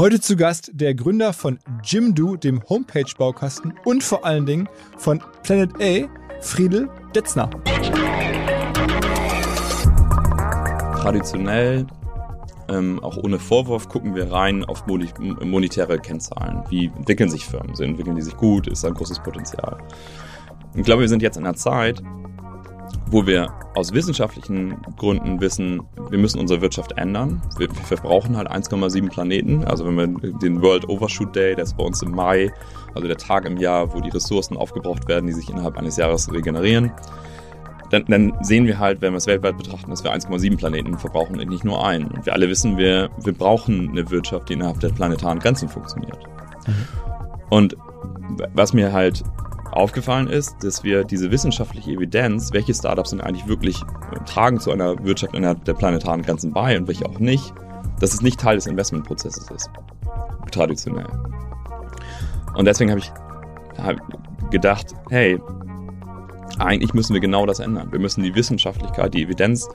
Heute zu Gast der Gründer von Jimdo, dem Homepage-Baukasten und vor allen Dingen von Planet A, Friedel Detzner. Traditionell, ähm, auch ohne Vorwurf, gucken wir rein auf monetäre Kennzahlen. Wie entwickeln sich Firmen? Entwickeln die sich gut? Ist da ein großes Potenzial? Ich glaube, wir sind jetzt in einer Zeit, wo wir aus wissenschaftlichen Gründen wissen, wir müssen unsere Wirtschaft ändern. Wir, wir verbrauchen halt 1,7 Planeten. Also wenn wir den World Overshoot Day, der ist bei uns im Mai, also der Tag im Jahr, wo die Ressourcen aufgebraucht werden, die sich innerhalb eines Jahres regenerieren, dann, dann sehen wir halt, wenn wir es weltweit betrachten, dass wir 1,7 Planeten verbrauchen und nicht nur einen. Und wir alle wissen, wir, wir brauchen eine Wirtschaft, die innerhalb der planetaren Grenzen funktioniert. Mhm. Und was mir halt aufgefallen ist, dass wir diese wissenschaftliche Evidenz, welche Startups sind eigentlich wirklich äh, tragen zu einer Wirtschaft innerhalb der planetaren Grenzen bei und welche auch nicht, dass es nicht Teil des Investmentprozesses ist. Traditionell. Und deswegen habe ich gedacht, hey, eigentlich müssen wir genau das ändern. Wir müssen die Wissenschaftlichkeit, die Evidenz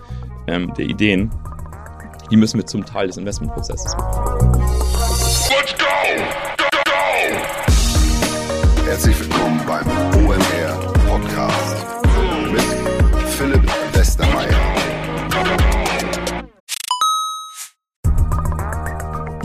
ähm, der Ideen, die müssen wir zum Teil des Investmentprozesses machen.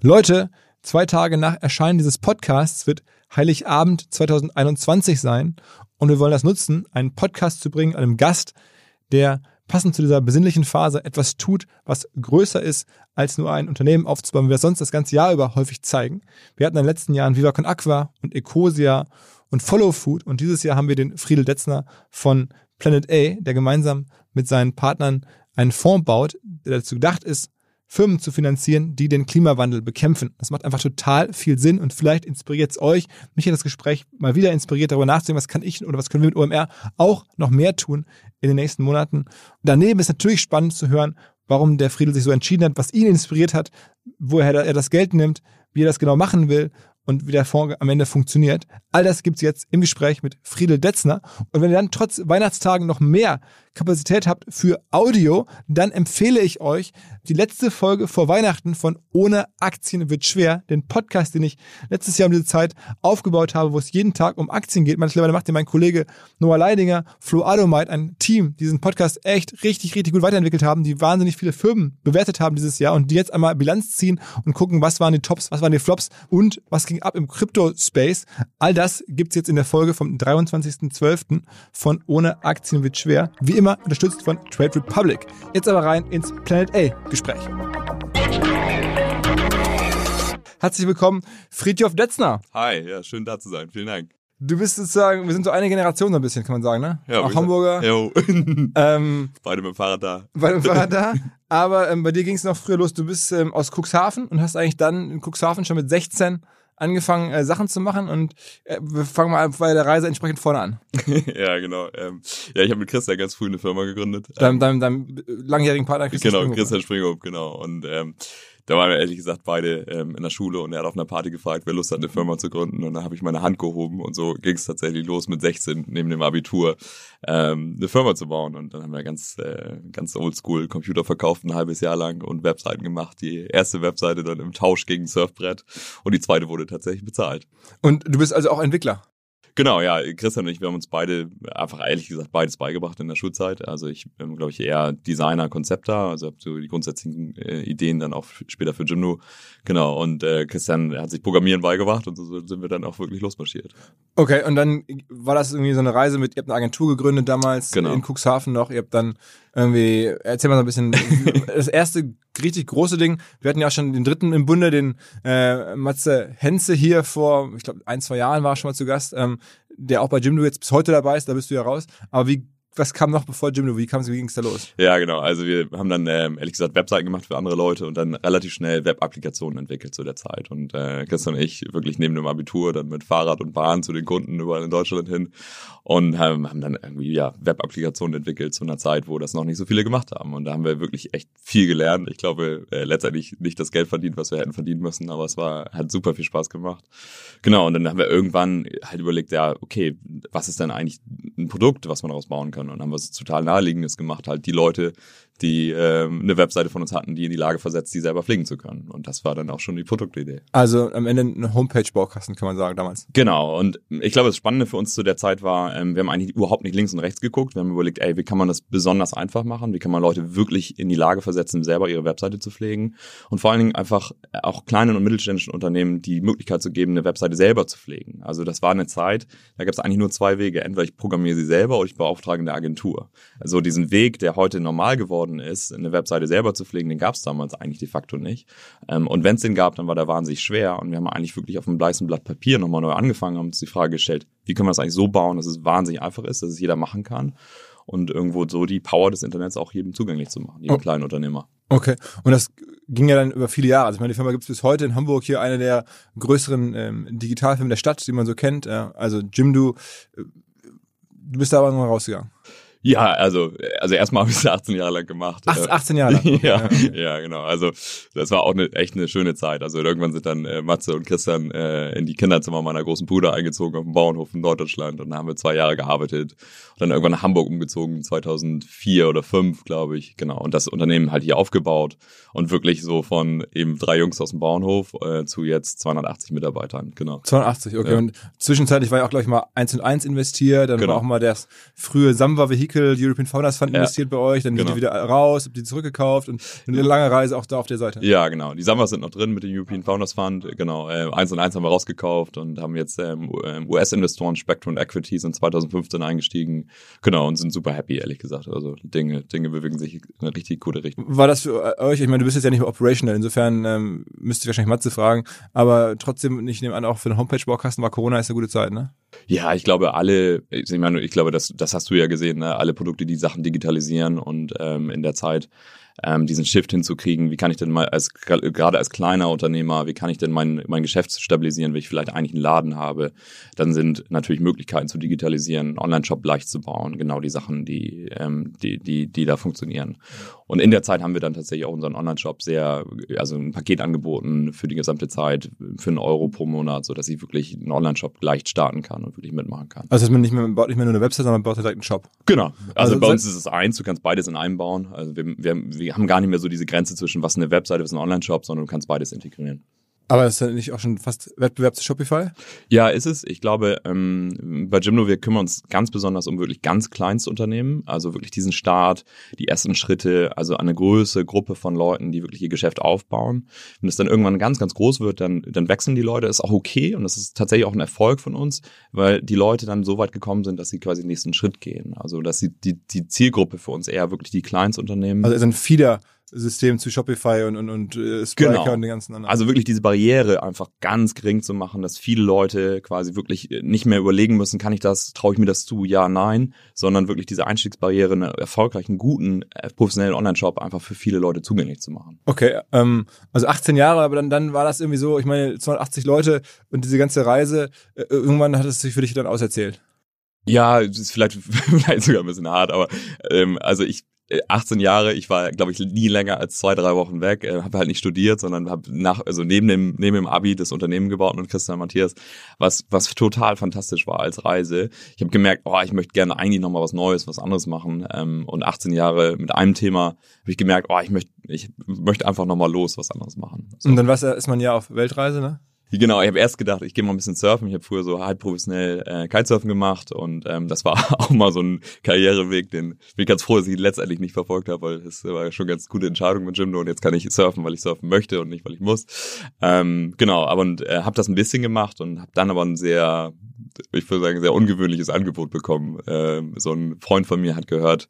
Leute, zwei Tage nach Erscheinen dieses Podcasts wird Heiligabend 2021 sein und wir wollen das nutzen, einen Podcast zu bringen, einem Gast, der passend zu dieser besinnlichen Phase etwas tut, was größer ist, als nur ein Unternehmen aufzubauen, wie wir es sonst das ganze Jahr über häufig zeigen. Wir hatten in den letzten Jahren Viva Con Aqua und Ecosia und Follow Food und dieses Jahr haben wir den Friedel Detzner von Planet A, der gemeinsam mit seinen Partnern einen Fonds baut, der dazu gedacht ist, Firmen zu finanzieren, die den Klimawandel bekämpfen. Das macht einfach total viel Sinn und vielleicht inspiriert es euch. Mich hat das Gespräch mal wieder inspiriert, darüber nachzudenken, was kann ich oder was können wir mit OMR auch noch mehr tun in den nächsten Monaten. Daneben ist natürlich spannend zu hören, warum der Friedel sich so entschieden hat, was ihn inspiriert hat, woher er das Geld nimmt, wie er das genau machen will und wie der Fonds am Ende funktioniert. All das gibt's jetzt im Gespräch mit Friedel Detzner. Und wenn ihr dann trotz Weihnachtstagen noch mehr Kapazität habt für Audio, dann empfehle ich euch die letzte Folge vor Weihnachten von Ohne Aktien wird schwer, den Podcast, den ich letztes Jahr um diese Zeit aufgebaut habe, wo es jeden Tag um Aktien geht. Mittlerweile macht ja mein Kollege Noah Leidinger, Flo Adomite, ein Team, die diesen Podcast echt richtig, richtig gut weiterentwickelt haben, die wahnsinnig viele Firmen bewertet haben dieses Jahr und die jetzt einmal Bilanz ziehen und gucken, was waren die Tops, was waren die Flops und was ging ab im Crypto-Space. All das gibt's jetzt in der Folge vom 23.12. von Ohne Aktien wird schwer. Wie immer immer unterstützt von Trade Republic. Jetzt aber rein ins Planet A-Gespräch. Herzlich willkommen, Friedhof Detzner. Hi, ja, schön da zu sein. Vielen Dank. Du bist sozusagen, wir sind so eine Generation so ein bisschen, kann man sagen, ne? Ja, Auch Hamburger. Jo. ähm, beide mit dem Fahrrad da. Beide mit dem Fahrrad da. Aber ähm, bei dir ging es noch früher los. Du bist ähm, aus Cuxhaven und hast eigentlich dann in Cuxhaven schon mit 16 angefangen, äh, Sachen zu machen und äh, wir fangen mal bei der Reise entsprechend vorne an. ja, genau. Ähm, ja, ich habe mit Christian ganz früh eine Firma gegründet. Deinem, deinem, deinem langjährigen Partner Christian Genau, Springhof. Christian Springhof, genau. Und ähm, da waren wir ehrlich gesagt beide ähm, in der Schule und er hat auf einer Party gefragt, wer Lust hat, eine Firma zu gründen. Und dann habe ich meine Hand gehoben und so ging es tatsächlich los mit 16 neben dem Abitur ähm, eine Firma zu bauen. Und dann haben wir ganz, äh, ganz oldschool Computer verkauft ein halbes Jahr lang und Webseiten gemacht. Die erste Webseite dann im Tausch gegen Surfbrett und die zweite wurde tatsächlich bezahlt. Und du bist also auch Entwickler? Genau, ja, Christian und ich, wir haben uns beide, einfach ehrlich gesagt, beides beigebracht in der Schulzeit. Also ich bin, glaube ich, eher Designer, Konzepter, also habe so die grundsätzlichen äh, Ideen dann auch später für Jimdo. Genau, und äh, Christian hat sich Programmieren beigebracht und so sind wir dann auch wirklich losmarschiert. Okay, und dann war das irgendwie so eine Reise mit, ihr habt eine Agentur gegründet damals Genau. in Cuxhaven noch, ihr habt dann irgendwie, erzähl mal so ein bisschen, das erste richtig große Ding, wir hatten ja auch schon den dritten im Bunde, den äh, Matze Henze hier vor, ich glaube, ein, zwei Jahren war er schon mal zu Gast, ähm, der auch bei Jimdo jetzt bis heute dabei ist, da bist du ja raus. Aber wie, was kam noch bevor Jimdo? Wie kam wie ging's da los? Ja, genau. Also wir haben dann ähm, ehrlich gesagt Webseiten gemacht für andere Leute und dann relativ schnell Web-Applikationen entwickelt zu der Zeit. Und äh, Christian und ich wirklich neben dem Abitur dann mit Fahrrad und Bahn zu den Kunden überall in Deutschland hin und haben, haben dann irgendwie ja Web-Applikationen entwickelt zu einer Zeit, wo das noch nicht so viele gemacht haben. Und da haben wir wirklich echt viel gelernt. Ich glaube, äh, letztendlich nicht das Geld verdient, was wir hätten verdienen müssen, aber es war hat super viel Spaß gemacht. Genau. Und dann haben wir irgendwann halt überlegt, ja, okay, was ist denn eigentlich ein Produkt, was man daraus bauen kann? Und dann haben wir es total naheliegendes gemacht, halt die Leute, die ähm, eine Webseite von uns hatten, die in die Lage versetzt, die selber pflegen zu können. Und das war dann auch schon die Produktidee. Also am Ende eine Homepage-Baukasten, kann man sagen, damals. Genau, und ich glaube, das Spannende für uns zu der Zeit war, ähm, wir haben eigentlich überhaupt nicht links und rechts geguckt. Wir haben überlegt, ey, wie kann man das besonders einfach machen? Wie kann man Leute wirklich in die Lage versetzen, selber ihre Webseite zu pflegen? Und vor allen Dingen einfach auch kleinen und mittelständischen Unternehmen die Möglichkeit zu geben, eine Webseite selber zu pflegen. Also das war eine Zeit, da gab es eigentlich nur zwei Wege. Entweder ich programmiere sie selber oder ich beauftrage eine Agentur. Also diesen Weg, der heute normal geworden ist, eine Webseite selber zu pflegen, den gab es damals eigentlich de facto nicht. Ähm, und wenn es den gab, dann war der wahnsinnig schwer. Und wir haben eigentlich wirklich auf einem weißen Blatt Papier nochmal neu angefangen, haben uns die Frage gestellt, wie können wir das eigentlich so bauen, dass es wahnsinnig einfach ist, dass es jeder machen kann und irgendwo so die Power des Internets auch jedem zugänglich zu machen, jedem Oh. kleinen Unternehmer. Okay. Und das ging ja dann über viele Jahre. Also ich meine, die Firma gibt es bis heute in Hamburg hier eine der größeren ähm, Digitalfirmen der Stadt, die man so kennt. Äh, also Jimdo, äh, du bist da aber irgendwann rausgegangen. Ja, also, also erstmal habe ich es 18 Jahre lang gemacht. Ach, Äh, 18 Jahre lang. ja, ja, genau. Also das war auch eine, echt eine schöne Zeit. Also irgendwann sind dann äh, Matze und Christian äh, in die Kinderzimmer meiner großen Bruder eingezogen auf dem Bauernhof in Norddeutschland und da haben wir zwei Jahre gearbeitet und dann irgendwann nach Hamburg umgezogen 2004 oder 5, glaube ich. Genau. Und das Unternehmen halt hier aufgebaut und wirklich so von eben drei Jungs aus dem Bauernhof äh, zu jetzt 280 Mitarbeitern. Genau. 82, okay. Ja. Und zwischenzeitlich war ja auch, glaube ich, mal 1 und 1 investiert, dann Genau. war auch mal das frühe Samba Vehicle European Founders Fund Ja. investiert bei euch, dann sind Genau. die wieder raus, habt die zurückgekauft und eine lange Reise auch da auf der Seite. Ja, genau. Die Summers sind noch drin mit dem European Founders Fund. Genau. Äh, eins und eins haben wir rausgekauft und haben jetzt ähm, U- ähm, US-Investoren Spectrum Equities in 2015 eingestiegen. Genau. Und sind super happy, ehrlich gesagt. Also Dinge, Dinge bewegen sich in eine richtig gute Richtung. War das für euch, ich meine, du bist jetzt ja nicht mehr operational, insofern ähm, müsste ich wahrscheinlich Matze fragen, aber trotzdem, ich nehme an, auch für den Homepage-Baukasten war Corona ist eine gute Zeit, ne? Ja, ich glaube, alle, ich meine, ich glaube, das, das hast du ja gesehen, ne? Alle Produkte, die Sachen digitalisieren und ähm, in der Zeit ähm, diesen Shift hinzukriegen, wie kann ich denn mal als gerade als kleiner Unternehmer, wie kann ich denn mein, mein Geschäft stabilisieren, wenn ich vielleicht eigentlich einen Laden habe, dann sind natürlich Möglichkeiten zu digitalisieren, Online-Shop leicht zu bauen, genau die Sachen, die, ähm, die, die, die da funktionieren. Und in der Zeit haben wir dann tatsächlich auch unseren Online-Shop sehr, also ein Paket angeboten für die gesamte Zeit, für einen Euro pro Monat, so dass ich wirklich einen Online-Shop leicht starten kann und wirklich mitmachen kann. Also dass man nicht mehr, man baut nicht mehr nur eine Website, sondern man baut direkt einen Shop. Genau. Also, Also bei uns ist es eins, du kannst beides in einem bauen. Also wir, wir, wir haben gar nicht mehr so diese Grenze zwischen was eine Webseite, was ein Online-Shop, sondern du kannst beides integrieren. Aber ist das nicht auch schon fast Wettbewerb zu Shopify? Ja, ist es. Ich glaube, ähm, bei Jimno, wir kümmern uns ganz besonders um wirklich ganz Kleinstunternehmen, also wirklich diesen Start, die ersten Schritte, also eine große Gruppe von Leuten, die wirklich ihr Geschäft aufbauen. Wenn es dann irgendwann ganz, ganz groß wird, dann, dann wechseln die Leute, ist auch okay und das ist tatsächlich auch ein Erfolg von uns, weil die Leute dann so weit gekommen sind, dass sie quasi den nächsten Schritt gehen. Also dass sie die, die Zielgruppe für uns eher wirklich die Kleinstunternehmen. Also ist ein Feeder-System zu Shopify und, und, und äh, Spriker Genau. und den ganzen anderen. Also wirklich diese Barriere einfach ganz gering zu machen, dass viele Leute quasi wirklich nicht mehr überlegen müssen, kann ich das, traue ich mir das zu, ja, nein, sondern wirklich diese Einstiegsbarriere, einen erfolgreichen, guten, äh, professionellen Online-Shop einfach für viele Leute zugänglich zu machen. Okay, ähm, also 18 Jahre, aber dann, dann war das irgendwie so, ich meine, 280 Leute und diese ganze Reise, äh, irgendwann hat es sich für dich dann auserzählt. Ja, es ist vielleicht, vielleicht sogar ein bisschen hart, aber ähm, also ich, 18 Jahre, ich war, glaube ich, nie länger als zwei, drei Wochen weg, äh, habe halt nicht studiert, sondern habe nach, also neben dem, neben dem Abi das Unternehmen gebaut mit Christian Matthias, was, was total fantastisch war als Reise. Ich habe gemerkt, oh, ich möchte gerne eigentlich nochmal was Neues, was anderes machen. Ähm, und 18 Jahre mit einem Thema habe ich gemerkt, oh, ich möchte, ich möchte einfach nochmal los, was anderes machen. So. Und dann was, ist man ja auf Weltreise, ne? Genau, ich habe erst gedacht, ich gehe mal ein bisschen surfen. Ich habe früher so halb professionell äh, Kitesurfen gemacht und ähm, das war auch mal so ein Karriereweg, den bin ich ganz froh, dass ich letztendlich nicht verfolgt habe, weil das war schon ganz gute Entscheidung mit Jimdo und jetzt kann ich surfen, weil ich surfen möchte und nicht, weil ich muss. Ähm, genau, aber und äh, habe das ein bisschen gemacht und habe dann aber ein sehr, ich würde sagen, sehr ungewöhnliches Angebot bekommen. Ähm, so ein Freund von mir hat gehört,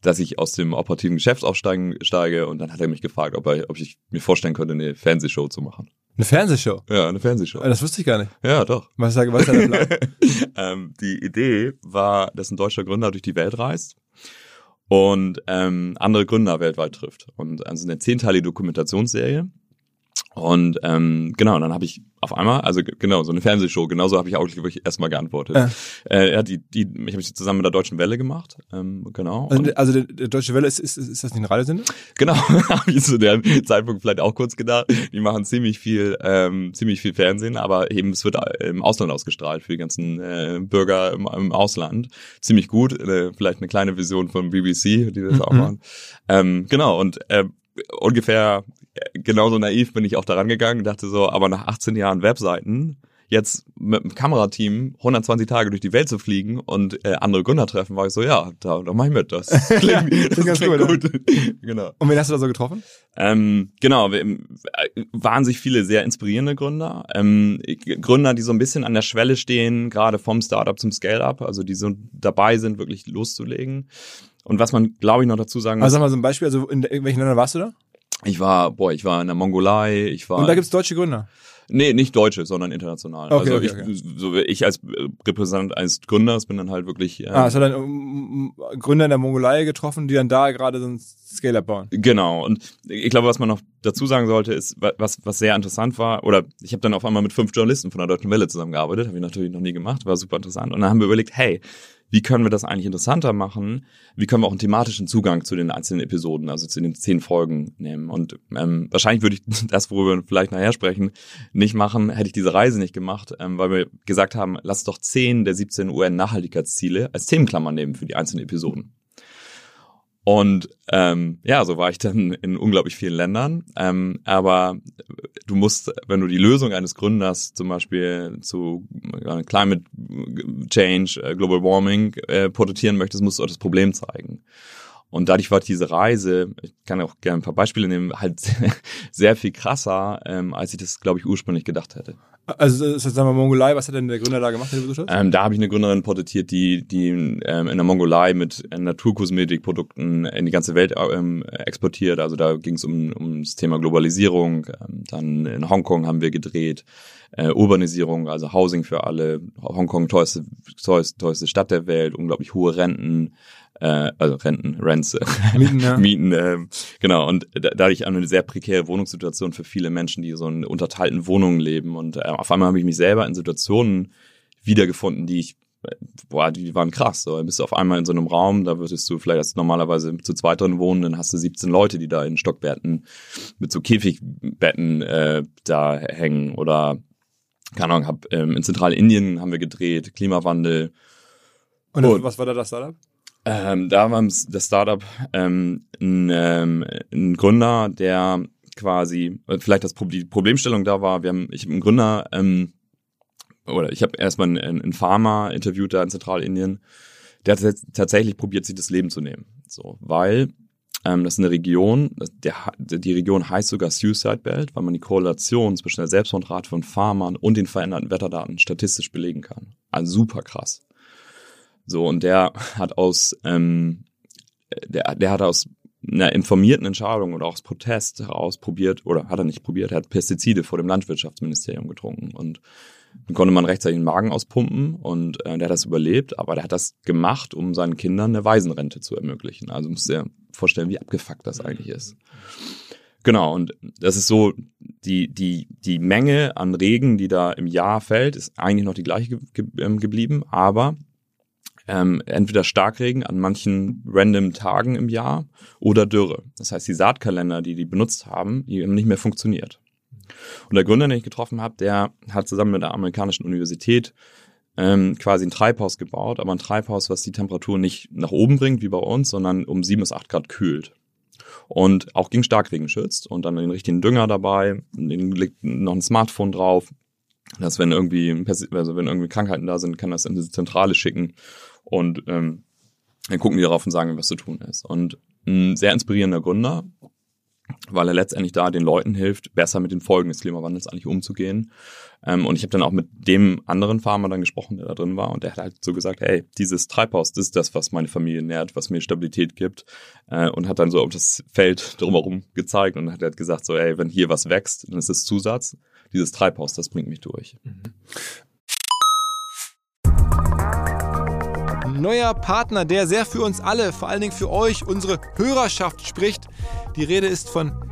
dass ich aus dem operativen Geschäft aufsteigen steige und dann hat er mich gefragt, ob, er, ob ich mir vorstellen könnte, eine Fernsehshow zu machen. Eine Fernsehshow? Ja, eine Fernsehshow. Das wusste ich gar nicht. Ja, doch. Was, was ist der Plan? ähm, die Idee war, dass ein deutscher Gründer durch die Welt reist und ähm, andere Gründer weltweit trifft. Und also eine zehnteilige Dokumentationsserie. Und ähm, genau, dann habe ich auf einmal, also genau, so eine Fernsehshow, genauso habe ich auch wirklich erstmal geantwortet. Ja. Äh, ja, die, die, ich habe zusammen mit der Deutschen Welle gemacht, ähm, genau. Also, also der, der Deutsche Welle, ist, ist, ist das nicht ein Radiosender? Genau, habe ich zu dem Zeitpunkt vielleicht auch kurz gedacht. Die machen ziemlich viel, ähm, ziemlich viel Fernsehen, aber eben es wird im Ausland ausgestrahlt für die ganzen äh, Bürger im, im Ausland. Ziemlich gut, äh, vielleicht eine kleine Vision von BBC, die das mhm. auch machen. Ähm, genau, und äh, ungefähr genauso naiv bin ich auch daran gegangen, dachte so, aber nach 18 Jahren Webseiten jetzt mit dem Kamerateam 120 Tage durch die Welt zu fliegen und äh, andere Gründer treffen, war ich so, ja, da, da mach ich mit. Das klingt, das das ganz klingt gut. gut. genau. Und wen hast du da so getroffen? Ähm, genau, wir, äh, waren sich viele sehr inspirierende Gründer. Ähm, Gründer, die so ein bisschen an der Schwelle stehen, gerade vom Startup zum Scale-Up, also die so dabei sind, wirklich loszulegen. Und was man, glaube ich, noch dazu sagen muss. Also sag mal so ein Beispiel, also in welchen Ländern warst du da? Ich war, boah, ich war in der Mongolei, ich war. Und da gibt's deutsche Gründer? Nee, nicht deutsche, sondern international. Okay, also okay, ich, okay. so ich als Repräsentant eines Gründers bin dann halt wirklich. Ähm, ah, hast du dann um, Gründer in der Mongolei getroffen, die dann da gerade so ein Scale-Up bauen? Genau. Und ich glaube, was man noch dazu sagen sollte, ist, was, was sehr interessant war, oder ich habe dann auf einmal mit fünf Journalisten von der Deutschen Welle zusammengearbeitet, habe ich natürlich noch nie gemacht, war super interessant. Und dann haben wir überlegt, hey, wie können wir das eigentlich interessanter machen? Wie können wir auch einen thematischen Zugang zu den einzelnen Episoden, also zu den zehn Folgen nehmen? Und ähm, wahrscheinlich würde ich das, worüber wir vielleicht nachher sprechen, nicht machen, hätte ich diese Reise nicht gemacht, ähm, weil wir gesagt haben, lass doch zehn der 17 UN-Nachhaltigkeitsziele als Themenklammer nehmen für die einzelnen Episoden. Und ähm, ja, so war ich dann in unglaublich vielen Ländern. Ähm, aber du musst, wenn du die Lösung eines Gründers zum Beispiel zu äh, Climate Change, äh, Global Warming äh, porträtieren möchtest, musst du auch das Problem zeigen. Und dadurch war diese Reise, ich kann auch gerne ein paar Beispiele nehmen, halt sehr viel krasser, ähm, als ich das, glaube ich, ursprünglich gedacht hätte. Also das heißt, sagen wir Mongolei, was hat denn der Gründer da gemacht, den du? Ähm, da habe ich eine Gründerin porträtiert, die, die ähm, in der Mongolei mit äh, Naturkosmetikprodukten in die ganze Welt ähm, exportiert. Also da ging es um, um das Thema Globalisierung. Ähm, dann in Hongkong haben wir gedreht. Äh, Urbanisierung, also Housing für alle. Hongkong teuerste, teuerste Stadt der Welt, unglaublich hohe Renten äh, also Renten, Rents, Mieten, ja. Mieten äh, genau. Und da, dadurch eine sehr prekäre Wohnungssituation für viele Menschen, die so in unterteilten Wohnungen leben. Und äh, auf einmal habe ich mich selber in Situationen wiedergefunden, die ich äh, boah, die waren krass. So, dann bist du auf einmal in so einem Raum, da würdest du vielleicht als normalerweise zu zweit drin wohnen, dann hast du 17 Leute, die da in Stockbetten mit so Käfigbetten äh, da hängen oder keine Ahnung, hab, ähm, in Zentralindien haben wir gedreht, Klimawandel. Und, und was war da das Startup? Ähm, da war das Startup ähm, ein, ähm, ein Gründer, der quasi, vielleicht das die Problemstellung da war, wir haben, ich habe einen Gründer, ähm, oder ich habe erstmal einen, einen Farmer interviewt da in Zentralindien, der hat tatsächlich probiert, sich das Leben zu nehmen. So, weil ähm, das ist eine Region, der, die Region heißt sogar Suicide Belt, weil man die Korrelation zwischen der Selbstmordrate von Farmern und den veränderten Wetterdaten statistisch belegen kann. Also super krass. So, und der hat aus, ähm, der, der hat aus einer informierten Entscheidung oder aus Protest heraus probiert, oder hat er nicht probiert, er hat Pestizide vor dem Landwirtschaftsministerium getrunken und dann konnte man rechtzeitig den Magen auspumpen und äh, der hat das überlebt, aber der hat das gemacht, um seinen Kindern eine Waisenrente zu ermöglichen. Also musst du dir vorstellen, wie abgefuckt das eigentlich ist. Genau, und das ist so, die, die, die Menge an Regen, die da im Jahr fällt, ist eigentlich noch die gleiche ge ge ähm, geblieben, aber ähm, entweder Starkregen an manchen random Tagen im Jahr oder Dürre. Das heißt, die Saatkalender, die die benutzt haben, die haben nicht mehr funktioniert. Und der Gründer, den ich getroffen habe, der hat zusammen mit der amerikanischen Universität ähm, quasi ein Treibhaus gebaut, aber ein Treibhaus, was die Temperatur nicht nach oben bringt, wie bei uns, sondern um sieben bis acht Grad kühlt. Und auch gegen Starkregen schützt und dann den richtigen Dünger dabei, liegt noch ein Smartphone drauf, dass wenn irgendwie, also wenn irgendwie Krankheiten da sind, kann das in diese Zentrale schicken und ähm, dann gucken die darauf und sagen, was zu tun ist. Und ein sehr inspirierender Gründer, weil er letztendlich da den Leuten hilft, besser mit den Folgen des Klimawandels eigentlich umzugehen. Ähm, und ich habe dann auch mit dem anderen Farmer dann gesprochen, der da drin war, und der hat halt so gesagt, hey, dieses Treibhaus, das ist das, was meine Familie nährt, was mir Stabilität gibt, äh, und hat dann so auf das Feld drumherum gezeigt und hat halt gesagt, so, ey, wenn hier was wächst, dann ist es Zusatz. Dieses Treibhaus, das bringt mich durch. Mhm. Neuer Partner, der sehr für uns alle, vor allen Dingen für euch, unsere Hörerschaft spricht. Die Rede ist von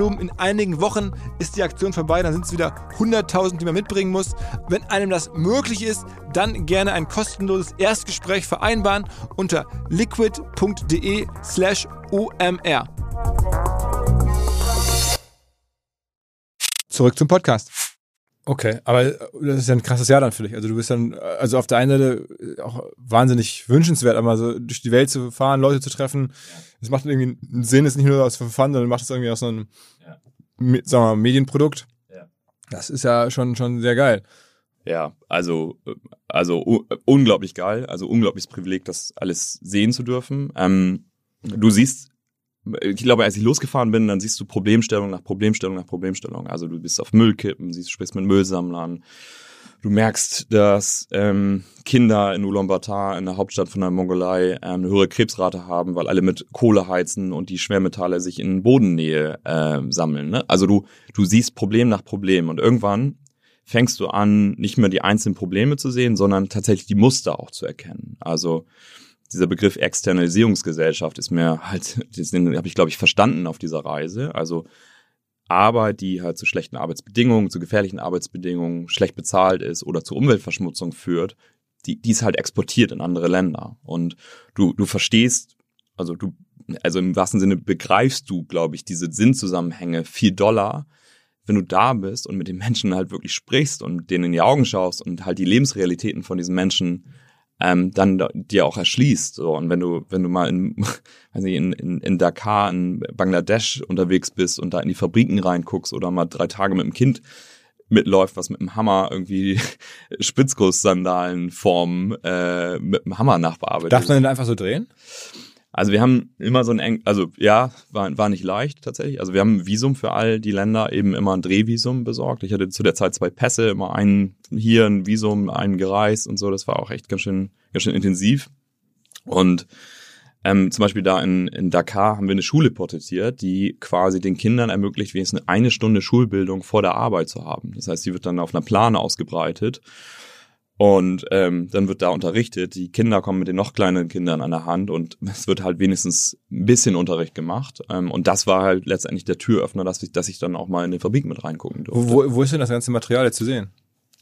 Volumen. In einigen Wochen ist die Aktion vorbei, dann sind es wieder 100.000, die man mitbringen muss. Wenn einem das möglich ist, dann gerne ein kostenloses Erstgespräch vereinbaren unter liquid.de slash omr. Zurück zum Podcast. Okay, aber das ist ja ein krasses Jahr dann für dich. Also du bist dann, also auf der einen Seite auch wahnsinnig wünschenswert, aber so durch die Welt zu fahren, Leute zu treffen, das macht irgendwie einen Sinn, ist nicht nur aus Fun, sondern macht es irgendwie aus so einem, ja. sagen wir mal, Medienprodukt. Ja. Das ist ja schon, schon sehr geil. Ja, also, also unglaublich geil, also unglaubliches Privileg, das alles sehen zu dürfen. Ähm, du siehst ich glaube, als ich losgefahren bin, dann siehst du Problemstellung nach Problemstellung nach Problemstellung. Also du bist auf Müllkippen, siehst, sprichst mit Müllsammlern. Du merkst, dass ähm, Kinder in Ulaanbaatar, in der Hauptstadt von der Mongolei, ähm, eine höhere Krebsrate haben, weil alle mit Kohle heizen und die Schwermetalle sich in Bodennähe äh, sammeln. Ne? Also du, du siehst Problem nach Problem und irgendwann fängst du an, nicht mehr die einzelnen Probleme zu sehen, sondern tatsächlich die Muster auch zu erkennen. Also dieser Begriff Externalisierungsgesellschaft ist mir halt, den habe ich, glaube ich, verstanden auf dieser Reise. Also Arbeit, die halt zu schlechten Arbeitsbedingungen, zu gefährlichen Arbeitsbedingungen, schlecht bezahlt ist oder zu Umweltverschmutzung führt, die, die ist halt exportiert in andere Länder. Und du, du verstehst, also du, also im wahrsten Sinne begreifst du, glaube ich, diese Sinnzusammenhänge viel Dollar, wenn du da bist und mit den Menschen halt wirklich sprichst und denen in die Augen schaust und halt die Lebensrealitäten von diesen Menschen ähm, dann dir auch erschließt. So. Und wenn du, wenn du mal in, weiß nicht, in, in, in Dakar, in Bangladesch unterwegs bist und da in die Fabriken reinguckst oder mal drei Tage mit dem Kind mitläuft, was mit dem Hammer irgendwie Spitzguss-Sandalen formen, äh, mit dem Hammer nachbearbeitet. Darf man denn einfach so drehen? Also wir haben immer so ein eng, also ja, war, war nicht leicht tatsächlich. Also wir haben ein Visum für all die Länder, eben immer ein Drehvisum besorgt. Ich hatte zu der Zeit zwei Pässe, immer einen hier ein Visum, einen gereist und so. Das war auch echt ganz schön, ganz schön intensiv. Und ähm, zum Beispiel da in, in Dakar haben wir eine Schule porträtiert, die quasi den Kindern ermöglicht, wenigstens eine Stunde Schulbildung vor der Arbeit zu haben. Das heißt, die wird dann auf einer Plane ausgebreitet und ähm, dann wird da unterrichtet. Die Kinder kommen mit den noch kleineren Kindern an der Hand und es wird halt wenigstens ein bisschen Unterricht gemacht. Ähm, und das war halt letztendlich der Türöffner, dass ich, dass ich dann auch mal in den Fabrik mit reingucken durfte. Wo, wo ist denn das ganze Material jetzt zu sehen?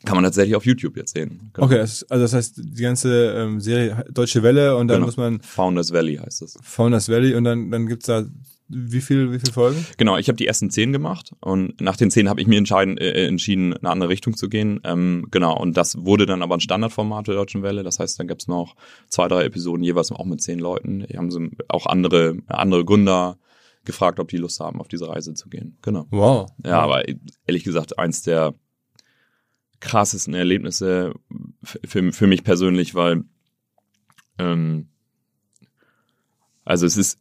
Kann man tatsächlich auf YouTube jetzt sehen. Genau. Okay, also das heißt die ganze ähm, Serie Deutsche Welle und dann genau. muss man Founders Valley heißt das. Founders Valley und dann dann gibt's da wie viel, wie viel Folgen? Genau, ich habe die ersten zehn gemacht und nach den zehn habe ich mir entscheiden, äh, entschieden, in eine andere Richtung zu gehen. Ähm, genau, und das wurde dann aber ein Standardformat der Deutschen Welle. Das heißt, dann gab's noch zwei, drei Episoden jeweils auch mit zehn Leuten. Die haben so auch andere, andere Gründer gefragt, ob die Lust haben, auf diese Reise zu gehen. Genau. Wow. Ja, aber ehrlich gesagt, eins der krassesten Erlebnisse für, für mich persönlich, weil ähm, also es ist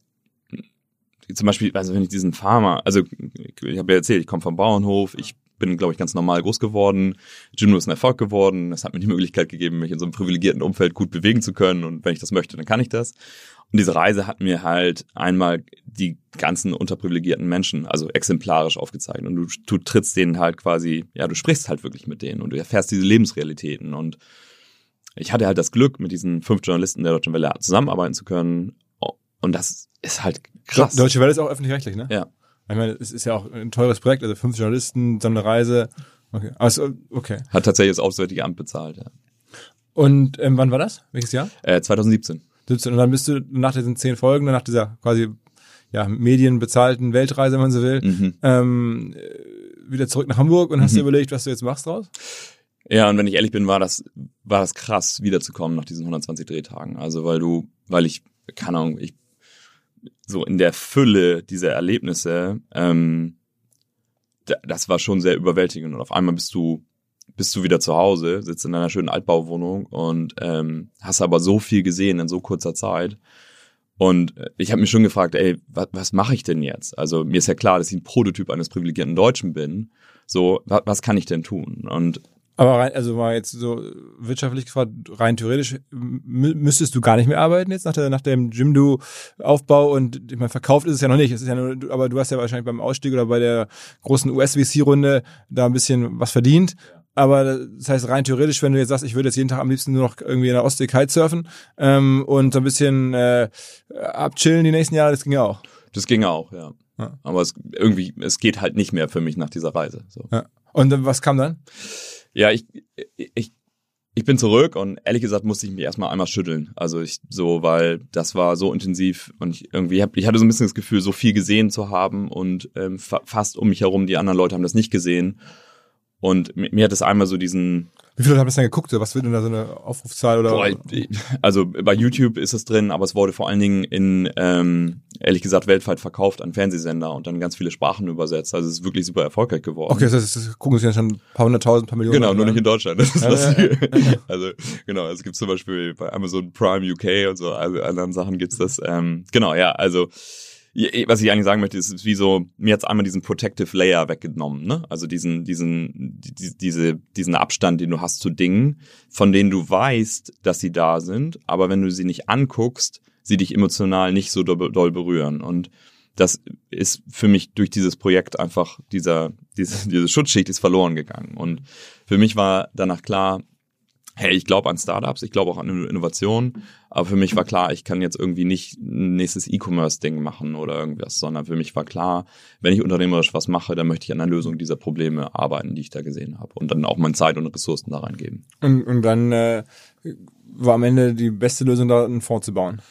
zum Beispiel, also wenn ich diesen Farmer, also ich habe ja erzählt, ich komme vom Bauernhof, ich bin, glaube ich, ganz normal groß geworden. Jimdo ist ein Erfolg geworden. Das hat mir die Möglichkeit gegeben, mich in so einem privilegierten Umfeld gut bewegen zu können. Und wenn ich das möchte, dann kann ich das. Und diese Reise hat mir halt einmal die ganzen unterprivilegierten Menschen, also exemplarisch aufgezeigt. Und du, du trittst denen halt quasi, ja, du sprichst halt wirklich mit denen und du erfährst diese Lebensrealitäten. Und ich hatte halt das Glück, mit diesen fünf Journalisten der Deutschen Welle zusammenarbeiten zu können. Und das ist halt krass. Deutsche Welle ist auch öffentlich-rechtlich, ne? Ja. Ich meine, es ist ja auch ein teures Projekt, also fünf Journalisten, so eine Reise. Okay. Also, okay. Hat tatsächlich das Auswärtige Amt bezahlt, ja. Und ähm, wann war das? Welches Jahr? Äh, 2017. 17. Und dann bist du nach diesen zehn Folgen, nach dieser quasi ja, medienbezahlten Weltreise, wenn man so will, Mhm. ähm, äh, wieder zurück nach Hamburg und hast dir überlegt, was du jetzt machst draus? Ja, und wenn ich ehrlich bin, war das, war das krass, wiederzukommen nach diesen 120 Drehtagen. Also weil du, weil ich, keine Ahnung, ich so in der Fülle dieser Erlebnisse, ähm, da- das war schon sehr überwältigend. Und auf einmal bist du, bist du wieder zu Hause, sitzt in einer schönen Altbauwohnung und ähm, hast aber so viel gesehen in so kurzer Zeit. Und äh, ich habe mich schon gefragt, ey, was, was mache ich denn jetzt? Also mir ist ja klar, dass ich ein Prototyp eines privilegierten Deutschen bin. So, was, was kann ich denn tun? Und Aber rein, also mal jetzt so wirtschaftlich gefragt, rein theoretisch mü- müsstest du gar nicht mehr arbeiten jetzt nach, der, nach dem Jimdo-Aufbau und ich meine, verkauft ist es ja noch nicht. Es ist ja nur, aber du hast ja wahrscheinlich beim Ausstieg oder bei der großen US-VC-Runde da ein bisschen was verdient. Aber das heißt, rein theoretisch, wenn du jetzt sagst, ich würde jetzt jeden Tag am liebsten nur noch irgendwie in der Ostsee Kitesurfen ähm, und so ein bisschen äh, abchillen die nächsten Jahre, das ging ja auch. Das ging auch, ja. Ja. Aber es irgendwie, es geht halt nicht mehr für mich nach dieser Reise. So. Ja. Und was kam dann? Ja, ich, ich, ich bin zurück und ehrlich gesagt musste ich mich erstmal einmal schütteln. Also ich so, weil das war so intensiv und ich irgendwie hab, ich hatte so ein bisschen das Gefühl, so viel gesehen zu haben und ähm, fa fast um mich herum die anderen Leute haben das nicht gesehen. Und mir, hat es einmal so diesen, Wie viele Leute haben das denn geguckt? Was wird denn da so eine Aufrufzahl oder? Boah, also bei YouTube ist es drin, aber es wurde vor allen Dingen in, ähm, ehrlich gesagt, weltweit verkauft an Fernsehsender und dann ganz viele Sprachen übersetzt. Also es ist wirklich super erfolgreich geworden. okay, das, heißt, das gucken sich ja schon ein paar hunderttausend, paar Millionen. Genau, nur nicht in Deutschland. Das ist Ja, das ja, Also genau, es gibt zum Beispiel bei Amazon Prime UK und so, also anderen Sachen gibt's das. Ähm, genau, ja, also was ich eigentlich sagen möchte, ist, wie so, mir jetzt einmal diesen Protective Layer weggenommen, ne? Also diesen, diesen, die, diese, diesen Abstand, den du hast zu Dingen, von denen du weißt, dass sie da sind, aber wenn du sie nicht anguckst, sie dich emotional nicht so doll, doll berühren. Und das ist für mich durch dieses Projekt einfach dieser, diese, diese Schutzschicht ist verloren gegangen. Und für mich war danach klar, hey, ich glaube an Startups, ich glaube auch an Innovation, aber für mich war klar, ich kann jetzt irgendwie nicht ein nächstes E-Commerce-Ding machen oder irgendwas, sondern für mich war klar, wenn ich unternehmerisch was mache, dann möchte ich an der Lösung dieser Probleme arbeiten, die ich da gesehen habe und dann auch meine Zeit und Ressourcen da reingeben. Und, und dann äh, war am Ende die beste Lösung, da einen Fonds zu bauen.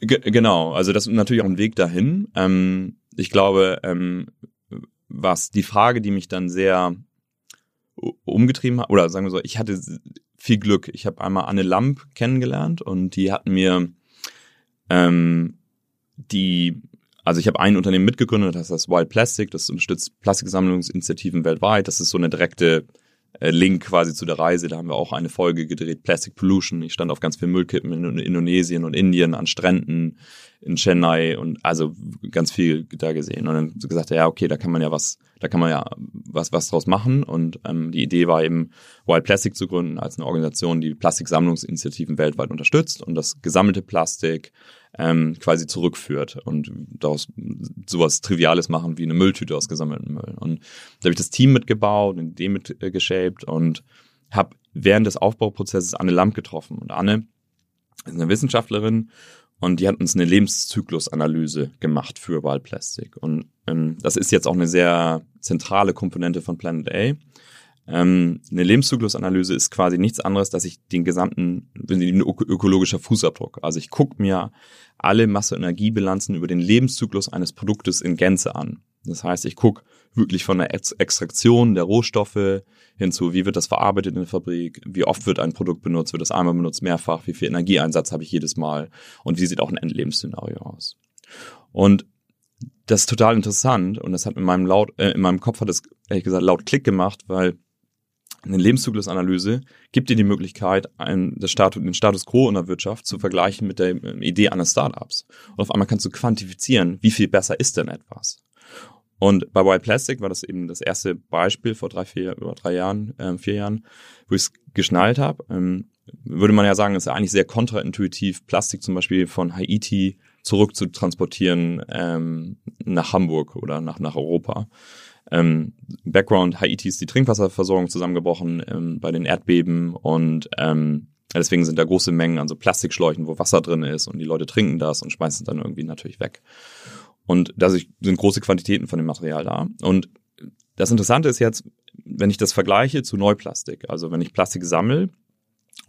Ge genau, also das ist natürlich auch ein Weg dahin. Ähm, ich glaube, ähm, was die Frage, die mich dann sehr umgetrieben hat, oder sagen wir so, ich hatte viel Glück. Ich habe einmal Anne Lamp kennengelernt und die hat mir ähm, die, also ich habe ein Unternehmen mitgegründet, das heißt Wild Plastic, das unterstützt Plastiksammlungsinitiativen weltweit. Das ist so eine direkte Link quasi zu der Reise. Da haben wir auch eine Folge gedreht, Plastic Pollution. Ich stand auf ganz vielen Müllkippen in Indonesien und Indien, an Stränden in Chennai und also ganz viel da gesehen. Und dann gesagt, ja, okay, da kann man ja was, da kann man ja was, was draus machen. Und ähm, die Idee war eben, Wild Plastic zu gründen als eine Organisation, die Plastiksammlungsinitiativen weltweit unterstützt und das gesammelte Plastik ähm, quasi zurückführt und daraus sowas Triviales machen wie eine Mülltüte aus gesammeltem Müll. Und da habe ich das Team mitgebaut, eine Idee mitgeshaped und habe während des Aufbauprozesses Anne Lamp getroffen. Und Anne ist eine Wissenschaftlerin und die hat uns eine Lebenszyklusanalyse gemacht für Wild Plastic. Und ähm, das ist jetzt auch eine sehr zentrale Komponente von Planet A. Ähm, eine Lebenszyklusanalyse ist quasi nichts anderes, dass ich den gesamten, ökologischer Fußabdruck. Also ich gucke mir alle Masse-Energiebilanzen über den Lebenszyklus eines Produktes in Gänze an. Das heißt, ich gucke wirklich von der Extraktion der Rohstoffe hinzu, wie wird das verarbeitet in der Fabrik, wie oft wird ein Produkt benutzt, wird das einmal benutzt, mehrfach, wie viel Energieeinsatz habe ich jedes Mal und wie sieht auch ein Endlebensszenario aus. Und das ist total interessant und das hat in meinem laut äh, in meinem Kopf hat es ehrlich gesagt laut Klick gemacht, weil eine Lebenszyklusanalyse gibt dir die Möglichkeit, ein, das Status, den Status quo in der Wirtschaft zu vergleichen mit der ähm, Idee eines Startups. Und auf einmal kannst du quantifizieren, wie viel besser ist denn etwas. Und bei White Plastic war das eben das erste Beispiel vor drei, vier, über drei Jahren, äh, vier Jahren, wo ich es geschnallt habe. Ähm, würde man ja sagen, ist ja eigentlich sehr kontraintuitiv, Plastik zum Beispiel von Haiti zurück zu transportieren ähm, nach Hamburg oder nach, nach Europa. Ähm, Background Haiti ist die Trinkwasserversorgung zusammengebrochen ähm, bei den Erdbeben und ähm, deswegen sind da große Mengen an so Plastikschläuchen, wo Wasser drin ist und die Leute trinken das und schmeißen es dann irgendwie natürlich weg. Und da sind große Quantitäten von dem Material da. Und das Interessante ist jetzt, wenn ich das vergleiche zu Neuplastik, also wenn ich Plastik sammle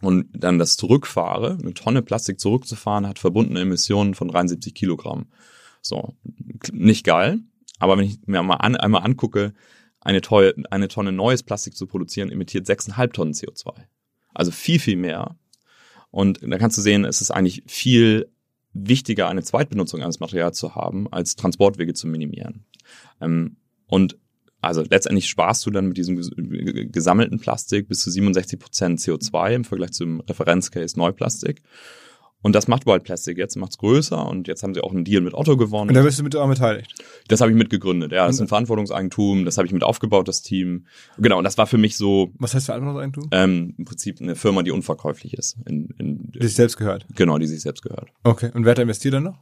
und dann das zurückfahre, eine Tonne Plastik zurückzufahren, hat verbundene Emissionen von 73 Kilogramm. So, nicht geil, aber wenn ich mir mal an, einmal angucke, eine, Tonne, eine Tonne neues Plastik zu produzieren, emittiert 6,5 Tonnen CO2. Also viel, viel mehr. Und da kannst du sehen, es ist eigentlich viel wichtiger, eine Zweitbenutzung eines Materials zu haben, als Transportwege zu minimieren. Ähm, und also letztendlich sparst du dann mit diesem gesammelten Plastik bis zu 67 Prozent CO2 im Vergleich zum Referenzcase Neuplastik. Und das macht Wild Plastic jetzt, macht's größer und jetzt haben sie auch einen Deal mit Otto gewonnen. Und da bist du mit daran beteiligt? Das habe ich mitgegründet, ja. Das ist ein Verantwortungseigentum, das habe ich mit aufgebaut, das Team. Genau, und das war für mich so. Was heißt Verantwortungseigentum? Ähm, Im Prinzip eine Firma, die unverkäuflich ist. In, in, die sich selbst gehört. Genau, die sich selbst gehört. Okay. Und wer hat da investiert dann noch?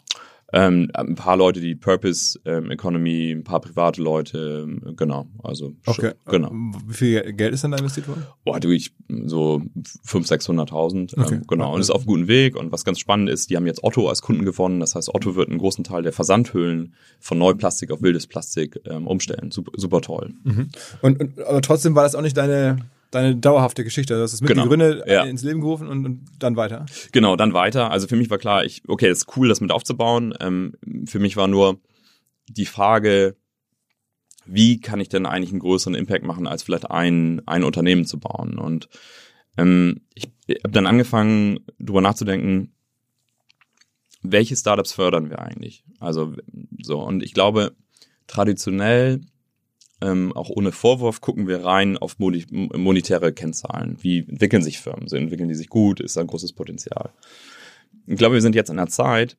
Ähm, ein paar Leute, die Purpose ähm, Economy, ein paar private Leute, genau. Also okay. genau. Wie viel Geld ist dann da investiert worden? Boah, du, ich so 500.000, 600.000. Okay. Ähm, genau. Und ist auf einem guten Weg. Und was ganz spannend ist, die haben jetzt Otto als Kunden gewonnen. Das heißt, Otto wird einen großen Teil der Versandhüllen von Neuplastik auf wildes Plastik ähm, umstellen. Super, super toll. Mhm. Und, und aber trotzdem war das auch nicht deine deine dauerhafte Geschichte. Du hast es mit genau. Gründe ja. ins Leben gerufen und, und, dann weiter. Genau, dann weiter. Also für mich war klar, ich, okay, es ist cool, das mit aufzubauen. Ähm, für mich war nur die Frage, wie kann ich denn eigentlich einen größeren Impact machen, als vielleicht ein, ein Unternehmen zu bauen? Und ähm, ich habe dann angefangen, drüber nachzudenken, welche Startups fördern wir eigentlich? Also so, und ich glaube, traditionell ähm, auch ohne Vorwurf gucken wir rein auf monetäre Kennzahlen. Wie entwickeln sich Firmen? So entwickeln die sich gut? Ist da ein großes Potenzial? Ich glaube, wir sind jetzt in einer Zeit,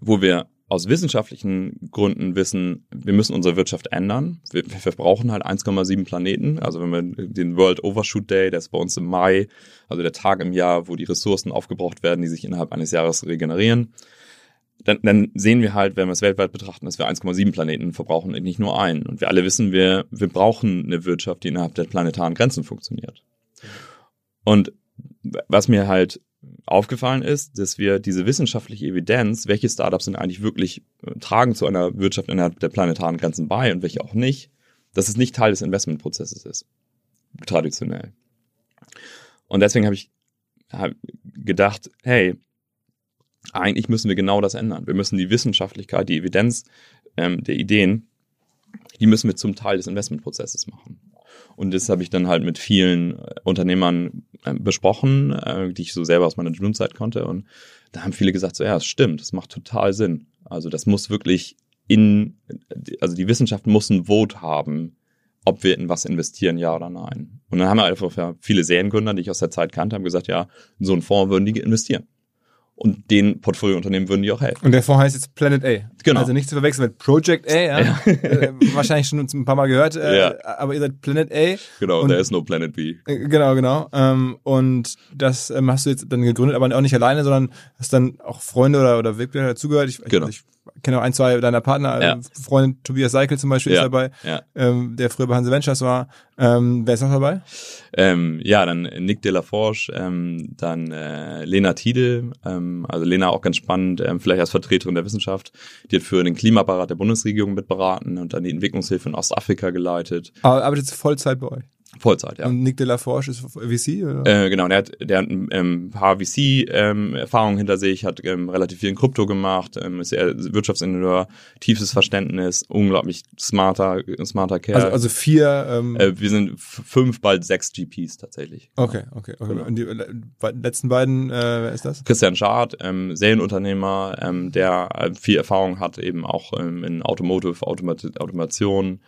wo wir aus wissenschaftlichen Gründen wissen, wir müssen unsere Wirtschaft ändern. Wir, wir brauchen halt 1,7 Planeten. Also wenn wir den World Overshoot Day, der ist bei uns im Mai, also der Tag im Jahr, wo die Ressourcen aufgebraucht werden, die sich innerhalb eines Jahres regenerieren dann, dann sehen wir halt, wenn wir es weltweit betrachten, dass wir 1,7 Planeten verbrauchen und nicht nur einen. Und wir alle wissen, wir, wir brauchen eine Wirtschaft, die innerhalb der planetaren Grenzen funktioniert. Und was mir halt aufgefallen ist, dass wir diese wissenschaftliche Evidenz, welche Startups sind eigentlich wirklich äh, tragen zu einer Wirtschaft innerhalb der planetaren Grenzen bei und welche auch nicht, dass es nicht Teil des Investmentprozesses ist. Traditionell. Und deswegen habe ich gedacht, hey, eigentlich müssen wir genau das ändern. Wir müssen die Wissenschaftlichkeit, die Evidenz ähm, der Ideen, die müssen wir zum Teil des Investmentprozesses machen. Und das habe ich dann halt mit vielen äh, Unternehmern äh, besprochen, äh, die ich so selber aus meiner Gründzeit konnte. Und da haben viele gesagt, so ja, es stimmt, das macht total Sinn. Also das muss wirklich in, also die Wissenschaft muss ein Vote haben, ob wir in was investieren, ja oder nein. Und dann haben wir einfach viele Seriengründer, die ich aus der Zeit kannte, haben gesagt, ja, in so einen Fonds würden die investieren. Und den Portfoliounternehmen würden die auch helfen. Und der Fonds heißt jetzt Planet A. Genau. Also nicht zu verwechseln mit Project A. Ja? ja. Äh, wahrscheinlich schon ein paar Mal gehört. Äh, ja. Aber ihr seid Planet A. Genau, und there is no Planet B. Äh, genau, genau. Ähm, und das ähm, hast du jetzt dann gegründet, aber auch nicht alleine, sondern hast dann auch Freunde oder, oder Wegbegleiter dazugehört. Ich, genau. ich, kenne auch ein, zwei deiner Partner, ja. Freund Tobias Seikel zum Beispiel ja. ist dabei, ja. ähm, der früher bei Hanse Ventures war. Ähm, wer ist noch dabei? Ähm, ja, dann Nick de la Forge, ähm, dann äh, Lena Tiede, ähm, also Lena auch ganz spannend, ähm, vielleicht als Vertreterin der Wissenschaft, die hat für den Klimaapparat der Bundesregierung mitberaten und dann die Entwicklungshilfe in Ostafrika geleitet. Aber arbeitet Vollzeit bei euch? Vollzeit, ja. Und Nick de la Forge ist VC? Oder? Äh, genau, der hat, der hat ähm, ein paar VC-Erfahrungen hinter sich, hat ähm, relativ viel in Krypto gemacht, ähm, ist eher Wirtschaftsingenieur, tiefes Verständnis, unglaublich smarter, smarter Kerl. Also, also vier. Ähm, äh, wir sind fünf, bald sechs GPs tatsächlich. okay, okay. okay. genau. Und die letzten beiden, äh, wer ist das? Christian Schad, ähm, Serienunternehmer, ähm, der äh, viel Erfahrung hat, eben auch ähm, in Automotive, Automat Automation.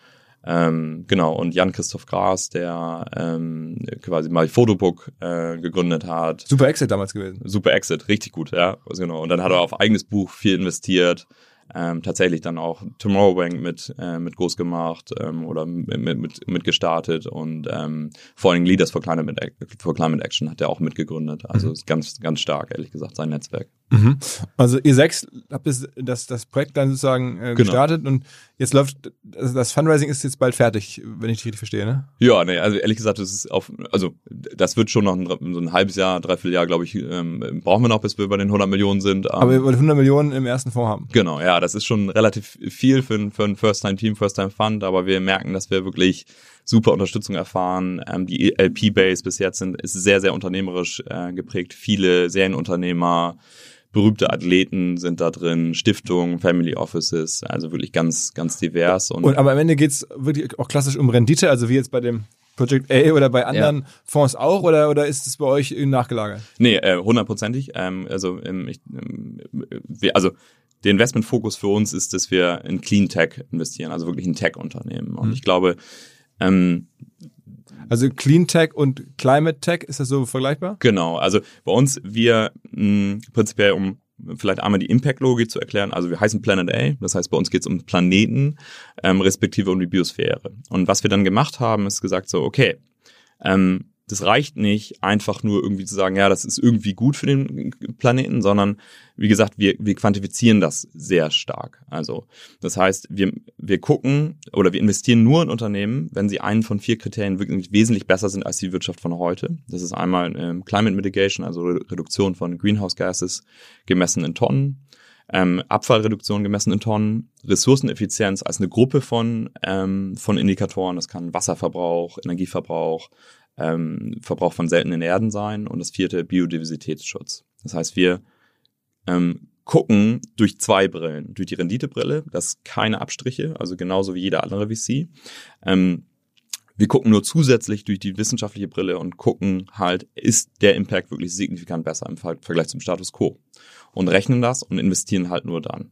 Ähm, genau, und Jan-Christoph Gras, der ähm, quasi mal Fotobook äh, gegründet hat. Super Exit damals gewesen. Super Exit, richtig gut, ja. Also genau. Und dann hat er auf eigenes Buch viel investiert. Ähm, tatsächlich dann auch Tomorrowbank mit, äh, mit groß gemacht ähm, oder mit, mit, mit gestartet und ähm, vor allem Leaders for Climate, for Climate Action hat er auch mitgegründet. Also ist ganz, ganz stark, ehrlich gesagt, sein Netzwerk. Mhm. Also ihr sechs habt das, das, das Projekt dann sozusagen äh, Genau. gestartet und jetzt läuft, also das Fundraising ist jetzt bald fertig, wenn ich dich richtig verstehe, ne? Ja, nee, also ehrlich gesagt, das ist auf, also das wird schon noch ein, so ein halbes Jahr, dreiviertel Jahr, glaube ich, ähm, brauchen wir noch, bis wir bei den 100 Millionen sind. Ähm, Aber ihr wollt 100 Millionen im ersten Fonds haben. Genau, ja, das ist schon relativ viel für ein, für ein First-Time-Team, First-Time-Fund, aber wir merken, dass wir wirklich super Unterstützung erfahren. Ähm, die LP-Base bis jetzt sind, ist sehr, sehr unternehmerisch äh, geprägt. Viele Serienunternehmer, berühmte Athleten sind da drin, Stiftungen, Family Offices, also wirklich ganz, ganz divers. Und, Und aber am Ende geht's wirklich auch klassisch um Rendite, also wie jetzt bei dem Project A oder bei anderen Fonds auch, oder, oder ist es bei euch nachgelagert? Nee, äh, hundertprozentig. Ähm, also, ähm, ich, ähm, wir, also der Investmentfokus für uns ist, dass wir in Clean Tech investieren, also wirklich in Tech-Unternehmen. Und ich glaube, ähm, Also Clean Tech und Climate Tech, ist das so vergleichbar? genau, also bei uns, wir mh, prinzipiell, um vielleicht einmal die Impact-Logik zu erklären, also wir heißen Planet A, das heißt bei uns geht es um Planeten, ähm, respektive um die Biosphäre. Und was wir dann gemacht haben, ist gesagt so, okay, ähm, das reicht nicht, einfach nur irgendwie zu sagen, ja, das ist irgendwie gut für den Planeten, sondern wie gesagt, wir, wir quantifizieren das sehr stark. Also das heißt, wir, wir gucken oder wir investieren nur in Unternehmen, wenn sie einen von vier Kriterien wirklich wesentlich besser sind als die Wirtschaft von heute. Das ist einmal ähm, Climate Mitigation, also Re- Reduktion von Greenhouse Gases gemessen in Tonnen. Ähm, Abfallreduktion gemessen in Tonnen, Ressourceneffizienz als eine Gruppe von, ähm, von Indikatoren, das kann Wasserverbrauch, Energieverbrauch, ähm, Verbrauch von seltenen Erden sein und das vierte Biodiversitätsschutz. Das heißt, wir ähm, gucken durch zwei Brillen. Durch die Renditebrille, das ist keine Abstriche, also genauso wie jeder andere VC. Ähm, wir gucken nur zusätzlich durch die wissenschaftliche Brille und gucken halt, ist der Impact wirklich signifikant besser im Ver- Vergleich zum Status quo. Und rechnen das und investieren halt nur dann.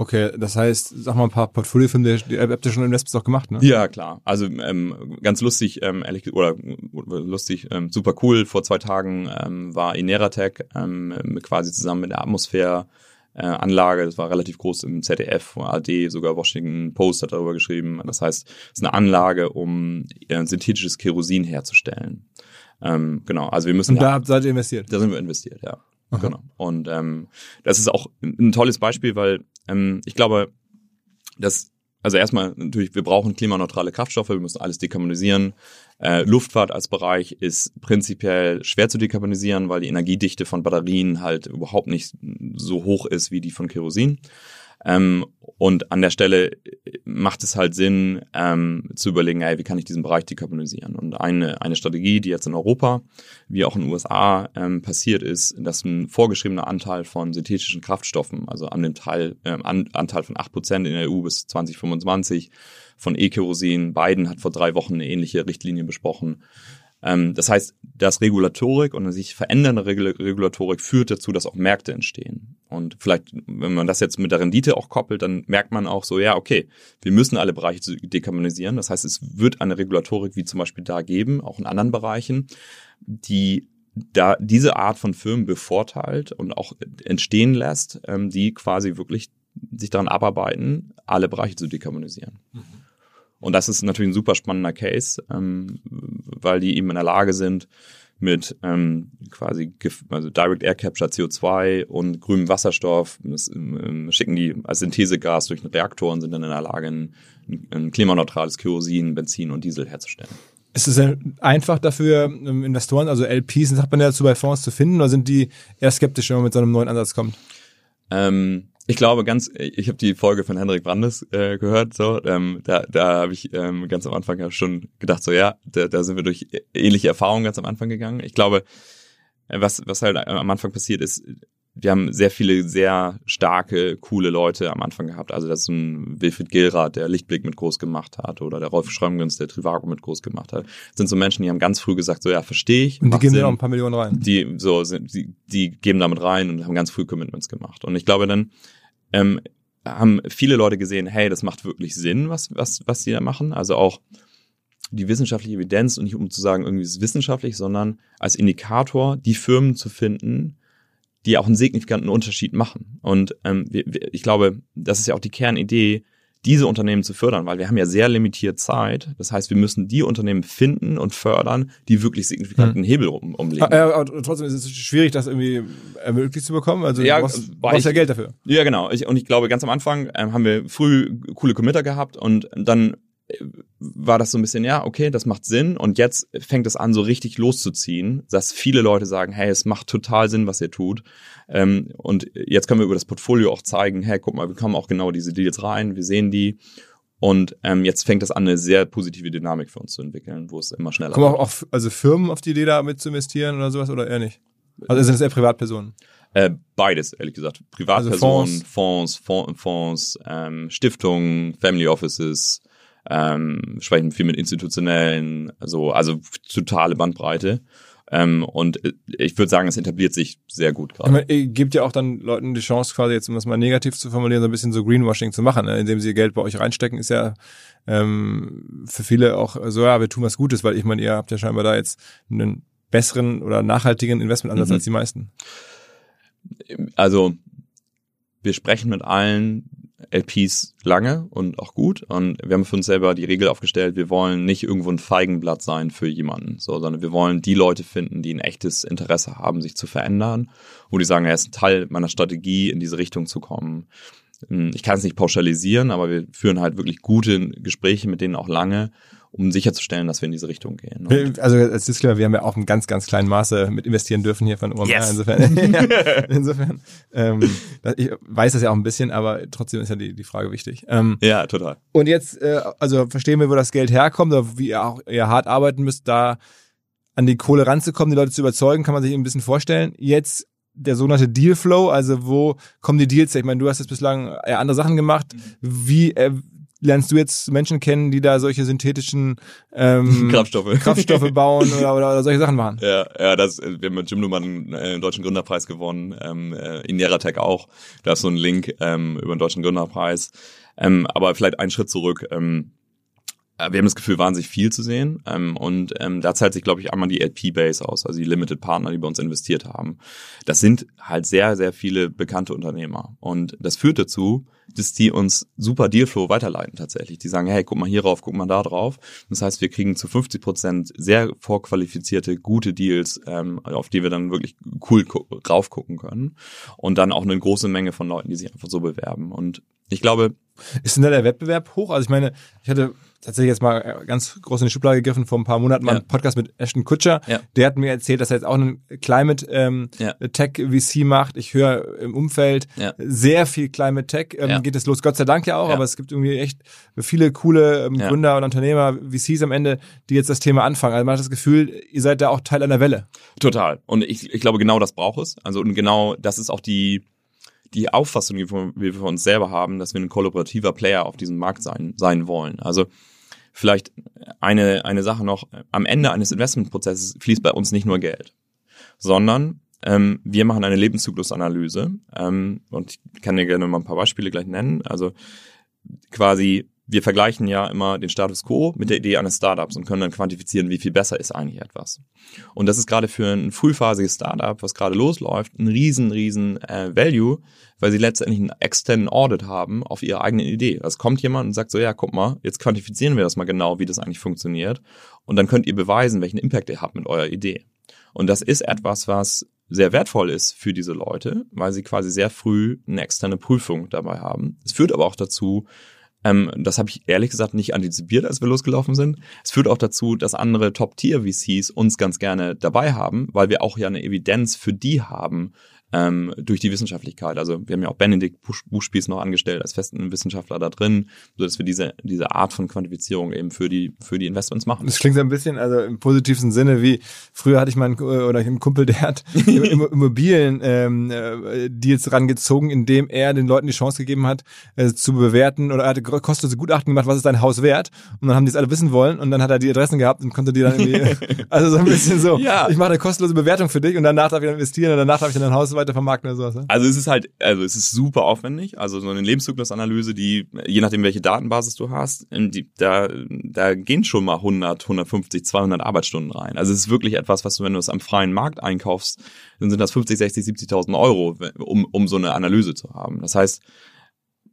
Okay, das heißt, sag mal ein paar Portfoliofilme, die, habt ihr schon Investments auch gemacht, ne? Ja, klar. Also ähm, ganz lustig, ähm, ehrlich oder lustig, ähm, super cool. Vor zwei Tagen ähm, war Ineratec ähm, quasi zusammen mit der Atmosphäre äh, Anlage, das war relativ groß im ZDF, AD, sogar Washington Post hat darüber geschrieben. Das heißt, es ist eine Anlage, um äh, synthetisches Kerosin herzustellen. Ähm, genau, also wir müssen Und da habt, seid ihr investiert. da sind wir investiert, ja. Genau. Und ähm, das ist auch ein tolles Beispiel, weil ähm, ich glaube, dass also erstmal natürlich, wir brauchen klimaneutrale Kraftstoffe, wir müssen alles dekarbonisieren. Äh, Luftfahrt als Bereich ist prinzipiell schwer zu dekarbonisieren, weil die Energiedichte von Batterien halt überhaupt nicht so hoch ist wie die von Kerosin. Ähm, und an der Stelle macht es halt Sinn, ähm, zu überlegen, ey, wie kann ich diesen Bereich dekarbonisieren? Und eine, eine Strategie, die jetzt in Europa, wie auch in den USA ähm, passiert ist, dass ein vorgeschriebener Anteil von synthetischen Kraftstoffen, also an dem Teil, ähm, an, Anteil von 8% in der EU bis 2025 von E-Kerosin, Biden hat vor drei Wochen eine ähnliche Richtlinie besprochen, das heißt, dass Regulatorik und eine sich verändernde Regul Regulatorik führt dazu, dass auch Märkte entstehen. Und vielleicht, wenn man das jetzt mit der Rendite auch koppelt, dann merkt man auch so, ja, okay, wir müssen alle Bereiche dekarbonisieren. Das heißt, es wird eine Regulatorik wie zum Beispiel da geben, auch in anderen Bereichen, die da diese Art von Firmen bevorteilt und auch entstehen lässt, ähm, die quasi wirklich sich daran abarbeiten, alle Bereiche zu dekarbonisieren. Und das ist natürlich ein super spannender Case, ähm, weil die eben in der Lage sind, mit ähm, quasi also Direct Air Capture CO2 und grünem Wasserstoff, das ähm, schicken die als Synthesegas durch einen Reaktor und sind dann in der Lage, ein, ein klimaneutrales Kerosin, Benzin und Diesel herzustellen. Ist es einfach dafür, ähm, Investoren, also LPs, sagt man ja dazu bei Fonds zu finden, oder sind die eher skeptisch, wenn man mit so einem neuen Ansatz kommt? Ähm, Ich glaube ganz, ich habe die Folge von Henrik Brandes äh, gehört, so ähm, da, da habe ich ähm, ganz am Anfang ja schon gedacht, so ja, da, da sind wir durch ähnliche Erfahrungen ganz am Anfang gegangen. Ich glaube, äh, was was halt am Anfang passiert ist, wir haben sehr viele sehr starke, coole Leute am Anfang gehabt. Also das ist ein Wilfried Gilrath, der Lichtblick mit groß gemacht hat, oder der Rolf Schrömgens, der Trivago mit groß gemacht hat. Das sind so Menschen, die haben ganz früh gesagt, so ja, verstehe ich. Und die geben Sinn. da auch ein paar Millionen rein. Die so sind, die, die geben damit rein und haben ganz früh Commitments gemacht. Und ich glaube dann ähm, haben viele Leute gesehen, hey, das macht wirklich Sinn, was was was die da machen. Also auch die wissenschaftliche Evidenz und nicht um zu sagen, irgendwie ist es wissenschaftlich, sondern als Indikator die Firmen zu finden, die auch einen signifikanten Unterschied machen. Und ähm, wir, wir, ich glaube, das ist ja auch die Kernidee, diese Unternehmen zu fördern, weil wir haben ja sehr limitiert Zeit. Das heißt, wir müssen die Unternehmen finden und fördern, die wirklich signifikanten Hebel um, umlegen. Ah, ja, aber trotzdem ist es schwierig, das irgendwie ermöglicht zu bekommen. Also Ja, du brauchst, brauchst ja ich- Geld dafür. Ja, genau. Ich, und ich glaube, ganz am Anfang ähm, haben wir früh coole Committer gehabt und dann war das so ein bisschen, ja, okay, das macht Sinn. Und jetzt fängt es an, so richtig loszuziehen, dass viele Leute sagen, hey, es macht total Sinn, was ihr tut. Ähm, und jetzt können wir über das Portfolio auch zeigen, hey, guck mal, wir kommen auch genau diese Deals rein, wir sehen die. Und ähm, jetzt fängt das an, eine sehr positive Dynamik für uns zu entwickeln, wo es immer schneller Kommen auch, auch also Firmen auf die Idee, da mit zu investieren oder sowas oder eher nicht? Also sind es eher Privatpersonen? Äh, beides, ehrlich gesagt. Privatpersonen, Also Fonds, Fonds, Fonds ähm, Stiftungen, Family Offices, ähm, sprechen viel mit institutionellen, also, also totale Bandbreite. Ähm, und äh, ich würde sagen, es etabliert sich sehr gut gerade. gebt ja auch dann Leuten die Chance, quasi jetzt, um das mal negativ zu formulieren, so ein bisschen so Greenwashing zu machen, ne? indem sie Geld bei euch reinstecken, ist ja ähm, für viele auch so, ja, wir tun was Gutes, weil ich meine, ihr habt ja scheinbar da jetzt einen besseren oder nachhaltigen Investmentansatz Mhm. als die meisten. Also wir sprechen mit allen LPs lange und auch gut. Und wir haben für uns selber die Regel aufgestellt, wir wollen nicht irgendwo ein Feigenblatt sein für jemanden, so, sondern wir wollen die Leute finden, die ein echtes Interesse haben, sich zu verändern, wo die sagen, er ist ein Teil meiner Strategie, in diese Richtung zu kommen. Hm, Ich kann es nicht pauschalisieren, aber wir führen halt wirklich gute Gespräche mit denen auch lange, um sicherzustellen, dass wir in diese Richtung gehen. Und Also als Disclaimer, wir haben ja auch im ganz, ganz kleinen Maße mit investieren dürfen hier von OMR. Yes. Insofern, ja, insofern ähm, ich weiß das ja auch ein bisschen, aber trotzdem ist ja die, die Frage wichtig. Ähm, ja, total. Und jetzt, äh, also verstehen wir, wo das Geld herkommt, oder wie ihr auch ihr hart arbeiten müsst, da an die Kohle ranzukommen, die Leute zu überzeugen, kann man sich ein bisschen vorstellen. Jetzt der sogenannte Dealflow, also wo kommen die Deals her? Ich meine, du hast jetzt bislang eher andere Sachen gemacht. Wie äh, lernst du jetzt Menschen kennen, die da solche synthetischen ähm, Kraftstoffe. Kraftstoffe bauen oder, oder, oder solche Sachen machen? Ja, ja, das, wir haben mit Jim Luhmann äh, den Deutschen Gründerpreis gewonnen, ähm, äh, in Neratech auch. Da ist so ein Link ähm, über den Deutschen Gründerpreis. Ähm, aber vielleicht einen Schritt zurück. Ähm, äh, wir haben das Gefühl, wahnsinnig viel zu sehen. Ähm, und ähm, da zahlt sich, glaube ich, einmal die LP-Base aus, also die Limited Partner, die bei uns investiert haben. Das sind halt sehr, sehr viele bekannte Unternehmer. Und das führt dazu, dass die uns super Dealflow weiterleiten tatsächlich. Die sagen, hey, guck mal hier drauf, guck mal da drauf. Das heißt, wir kriegen zu 50 Prozent sehr vorqualifizierte, gute Deals, ähm, auf die wir dann wirklich cool gu- raufgucken können. Und dann auch eine große Menge von Leuten, die sich einfach so bewerben. Und ich glaube, Ist denn da der Wettbewerb hoch? Also ich meine, ich hatte tatsächlich jetzt mal äh, ganz groß in die Schublade gegriffen vor ein paar Monaten mal Ja. einen Podcast mit Ashton Kutscher. Ja. Der hat mir erzählt, dass er jetzt auch einen Climate ähm, Ja. Tech VC macht. Ich höre im Umfeld sehr viel Climate Tech. Ähm. Geht es los, Gott sei Dank ja auch, aber es gibt irgendwie echt viele coole ähm. Gründer und Unternehmer, VCs am Ende, die jetzt das Thema anfangen. Also man hat das Gefühl, ihr seid da auch Teil einer Welle. Total. Und ich, ich glaube, genau das braucht es. Also und genau das ist auch die, die Auffassung, die wir, für uns selber haben, dass wir ein kollaborativer Player auf diesem Markt sein, sein wollen. Also vielleicht eine, eine Sache noch, am Ende eines Investmentprozesses fließt bei uns nicht nur Geld, sondern ähm, wir machen eine Lebenszyklusanalyse ähm, und ich kann dir gerne mal ein paar Beispiele gleich nennen. Also quasi, wir vergleichen ja immer den Status quo mit der Idee eines Startups und können dann quantifizieren, wie viel besser ist eigentlich etwas. Und das ist gerade für ein frühphasiges Startup, was gerade losläuft, ein riesen, riesen äh, Value, weil sie letztendlich einen externen Audit haben auf ihre eigene Idee. Es kommt jemand und sagt so, ja, guck mal, jetzt quantifizieren wir das mal genau, wie das eigentlich funktioniert. Und dann könnt ihr beweisen, welchen Impact ihr habt mit eurer Idee. Und das ist etwas, was sehr wertvoll ist für diese Leute, weil sie quasi sehr früh eine externe Prüfung dabei haben. Es führt aber auch dazu, ähm, das habe ich ehrlich gesagt nicht antizipiert, als wir losgelaufen sind. Es führt auch dazu, dass andere Top-Tier-VCs uns ganz gerne dabei haben, weil wir auch ja eine Evidenz für die haben, ähm, durch die Wissenschaftlichkeit. Also wir haben ja auch Benedikt Buch- Buchspieß noch angestellt als festen Wissenschaftler da drin, so dass wir diese diese Art von Quantifizierung eben für die für die Investments machen. Das klingt so ein bisschen, also im positivsten Sinne, wie früher hatte ich meinen äh, oder einen Kumpel, der hat Im- Immobilien ähm, äh, Deals rangezogen, indem er den Leuten die Chance gegeben hat, äh, zu bewerten oder er hatte kostenlose Gutachten gemacht, was ist dein Haus wert? Und dann haben die es alle wissen wollen und dann hat er die Adressen gehabt und konnte die dann irgendwie, also so ein bisschen so, Ja. ich mache eine kostenlose Bewertung für dich und danach darf ich dann investieren und danach darf ich dann dein Haus weiter vermarkten oder sowas. Ne? Also es ist halt, also es ist super aufwendig. Also so eine Lebenszyklusanalyse, die, je nachdem welche Datenbasis du hast, die, da, da gehen schon mal 100, 150, 200 Arbeitsstunden rein. Also es ist wirklich etwas, was du, wenn du es am freien Markt einkaufst, dann sind das 50, 60, 70.000 Euro, um, um so eine Analyse zu haben. Das heißt,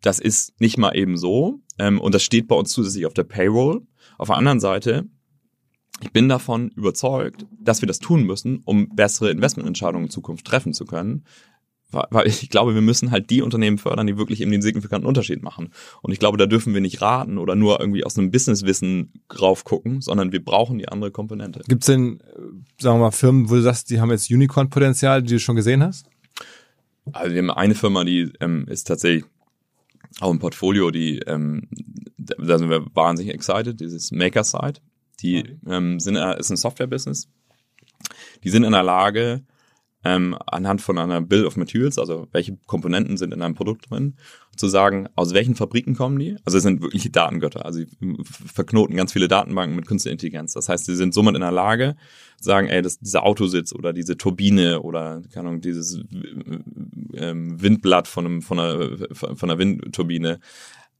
das ist nicht mal eben so. Ähm, und das steht bei uns zusätzlich auf der Payroll. Auf der anderen Seite, ich bin davon überzeugt, dass wir das tun müssen, um bessere Investmententscheidungen in Zukunft treffen zu können. Weil ich glaube, wir müssen halt die Unternehmen fördern, die wirklich eben den signifikanten Unterschied machen. Und ich glaube, da dürfen wir nicht raten oder nur irgendwie aus einem Businesswissen drauf gucken, sondern wir brauchen die andere Komponente. Gibt es denn, äh, sagen wir mal, Firmen, wo du sagst, die haben jetzt Unicorn-Potenzial, die du schon gesehen hast? Also wir haben eine Firma, die ähm, ist tatsächlich auch im Portfolio, die ähm, da da sind wir wahnsinnig excited, dieses Makerside. Die ähm, sind äh, ist ein Software-Business. Die sind in der Lage, ähm, anhand von einer Bill of Materials, also welche Komponenten sind in einem Produkt drin, zu sagen, aus welchen Fabriken kommen die. Also es sind wirkliche Datengötter. Also sie verknoten ganz viele Datenbanken mit künstlicher Intelligenz. Das heißt, sie sind somit in der Lage, sagen, ey, das, dieser Autositz oder diese Turbine oder keine Ahnung, dieses ähm, Windblatt von, einem, von, einer, von einer Windturbine,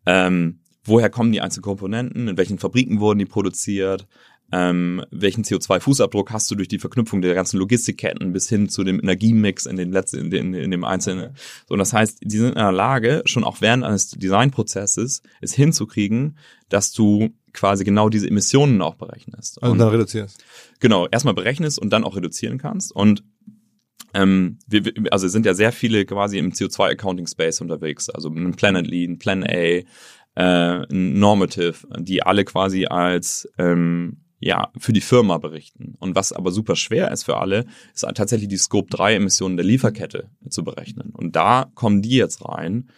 ähm, woher kommen die einzelnen Komponenten, in welchen Fabriken wurden die produziert, ähm, welchen CO2-Fußabdruck hast du durch die Verknüpfung der ganzen Logistikketten bis hin zu dem Energiemix in dem letzten, in, dem- in dem einzelnen. So, und das heißt, die sind in der Lage, schon auch während eines Designprozesses es hinzukriegen, dass du quasi genau diese Emissionen auch berechnest. Also Und- dann reduzierst. genau, erstmal berechnest und dann auch reduzieren kannst. Und ähm, wir, also es sind ja sehr viele quasi im CO2-Accounting-Space unterwegs, also ein Planet Lean, Plan A, äh, Normative, die alle quasi als ähm, ja, für die Firma berichten. Und was aber super schwer ist für alle, ist tatsächlich die Scope 3 Emissionen der Lieferkette zu berechnen. Und da kommen die jetzt rein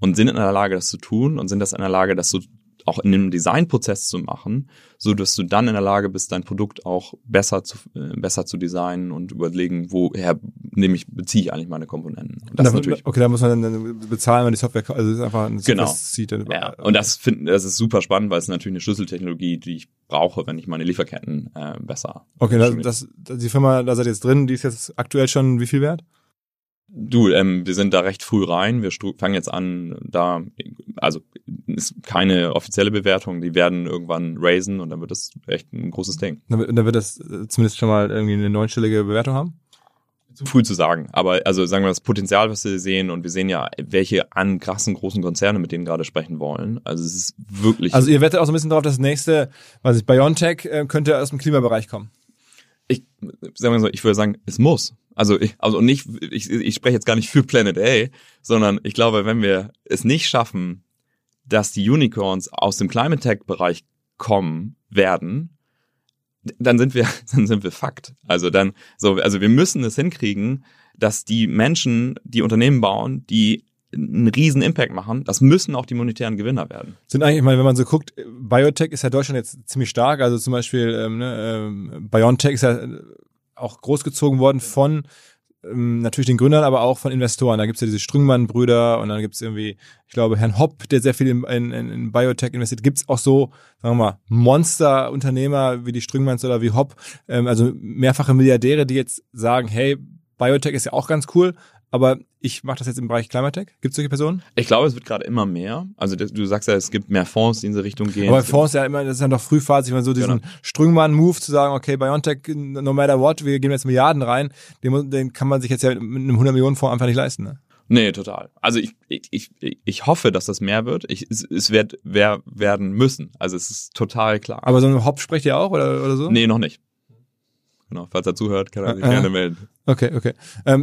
und sind in der Lage, das zu tun und sind das in der Lage, das so auch in dem Designprozess zu machen, so dass du dann in der Lage bist, dein Produkt auch besser zu, äh, besser zu designen und überlegen, woher nehme ich, beziehe ich eigentlich meine Komponenten. Und das ist Da- natürlich okay, da muss man dann bezahlen, wenn die Software, also ist einfach ein Genau. Dann- Ja, und das finden, das ist super spannend, weil es natürlich eine Schlüsseltechnologie, die ich brauche, wenn ich meine Lieferketten äh, besser. Okay, das, das, die Firma, da seid ihr jetzt drin, die ist jetzt aktuell schon wie viel wert? Du, ähm, wir sind da recht früh rein. Wir fangen jetzt an, da, also ist keine offizielle Bewertung. Die werden irgendwann raisen und dann wird das echt ein großes Ding. Dann, wird- dann wird das äh, zumindest schon mal irgendwie eine neunstellige Bewertung haben? Zu früh zu sagen. Aber also sagen wir das Potenzial, was wir sehen und wir sehen ja, welche an krassen großen Konzerne mit denen gerade sprechen wollen. Also es ist wirklich. Also ihr wettet auch so ein bisschen drauf, dass das nächste, was ich, BioNTech äh, könnte aus dem Klimabereich kommen. ich sagen wir so, ich würde sagen, es muss. Also ich, also nicht, ich, ich spreche jetzt gar nicht für Planet A, sondern ich glaube, wenn wir es nicht schaffen, dass die Unicorns aus dem Climate Tech Bereich kommen werden, dann sind wir, dann sind wir Fakt. Also dann, so, also wir müssen es hinkriegen, dass die Menschen, die Unternehmen bauen, die einen riesen Impact machen, das müssen auch die monetären Gewinner werden. Sind eigentlich, ich meine, wenn man so guckt, Biotech ist ja Deutschland jetzt ziemlich stark. Also zum Beispiel ähm, ne, ähm, BioNTech ist ja auch großgezogen worden von natürlich den Gründern, aber auch von Investoren. Da gibt's ja diese Strüngmann-Brüder und dann gibt's irgendwie, ich glaube, Herrn Hopp, der sehr viel in, in, in Biotech investiert. Gibt's auch so, sagen wir mal, Monster-Unternehmer wie die Strüngmanns oder wie Hopp, ähm, also mehrfache Milliardäre, die jetzt sagen, hey, Biotech ist ja auch ganz cool, aber ich mache das jetzt im Bereich Climatech. Gibt's solche Personen? Ich glaube, es wird gerade immer mehr. Also das- du sagst ja, es gibt mehr Fonds, die in diese Richtung gehen. Aber Es gibt- Fonds ja immer, das ist ja noch frühphasig, wenn man so diesen Genau. Strüngmann-Move zu sagen, okay, Biontech, no matter what, wir geben jetzt Milliarden rein, den, den kann man sich jetzt ja mit einem 100 Millionen Fonds einfach nicht leisten. Ne? Nee, total. Also ich, ich, ich, ich hoffe, dass das mehr wird. Ich, es, es wird wer, werden müssen. Also es ist total klar. Aber so ein Hop spricht ja auch oder, oder so? nee, noch nicht. Genau, falls er zuhört, kann er sich Äh, äh. gerne melden. Okay, okay. Ähm,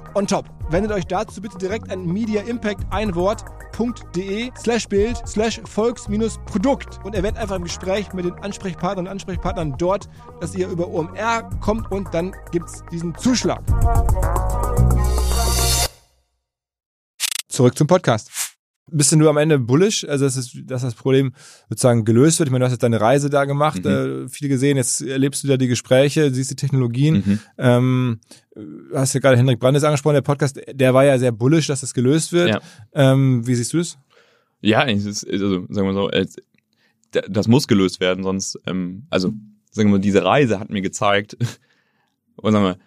on top. Wendet euch dazu bitte direkt an Media Impact ein Wort de slash Bild slash Volks-Produkt und erwähnt einfach im Gespräch mit den Ansprechpartnern und Ansprechpartnern dort, dass ihr über OMR kommt und dann gibt es diesen Zuschlag. Zurück zum Podcast. Bist du nur am Ende bullish, also dass, es, dass das Problem sozusagen gelöst wird? Ich meine, du hast jetzt deine Reise da gemacht, mhm. äh, viel gesehen, jetzt erlebst du da die Gespräche, siehst die Technologien. Mhm. Ähm, hast ja gerade Henrik Brandes angesprochen, der Podcast, der war ja sehr bullish, dass das gelöst wird. Ja. Ähm, wie siehst du es? Ja, ist, also sagen wir so, das muss gelöst werden, sonst, ähm, also sagen wir mal, diese Reise hat mir gezeigt, und sagen wir,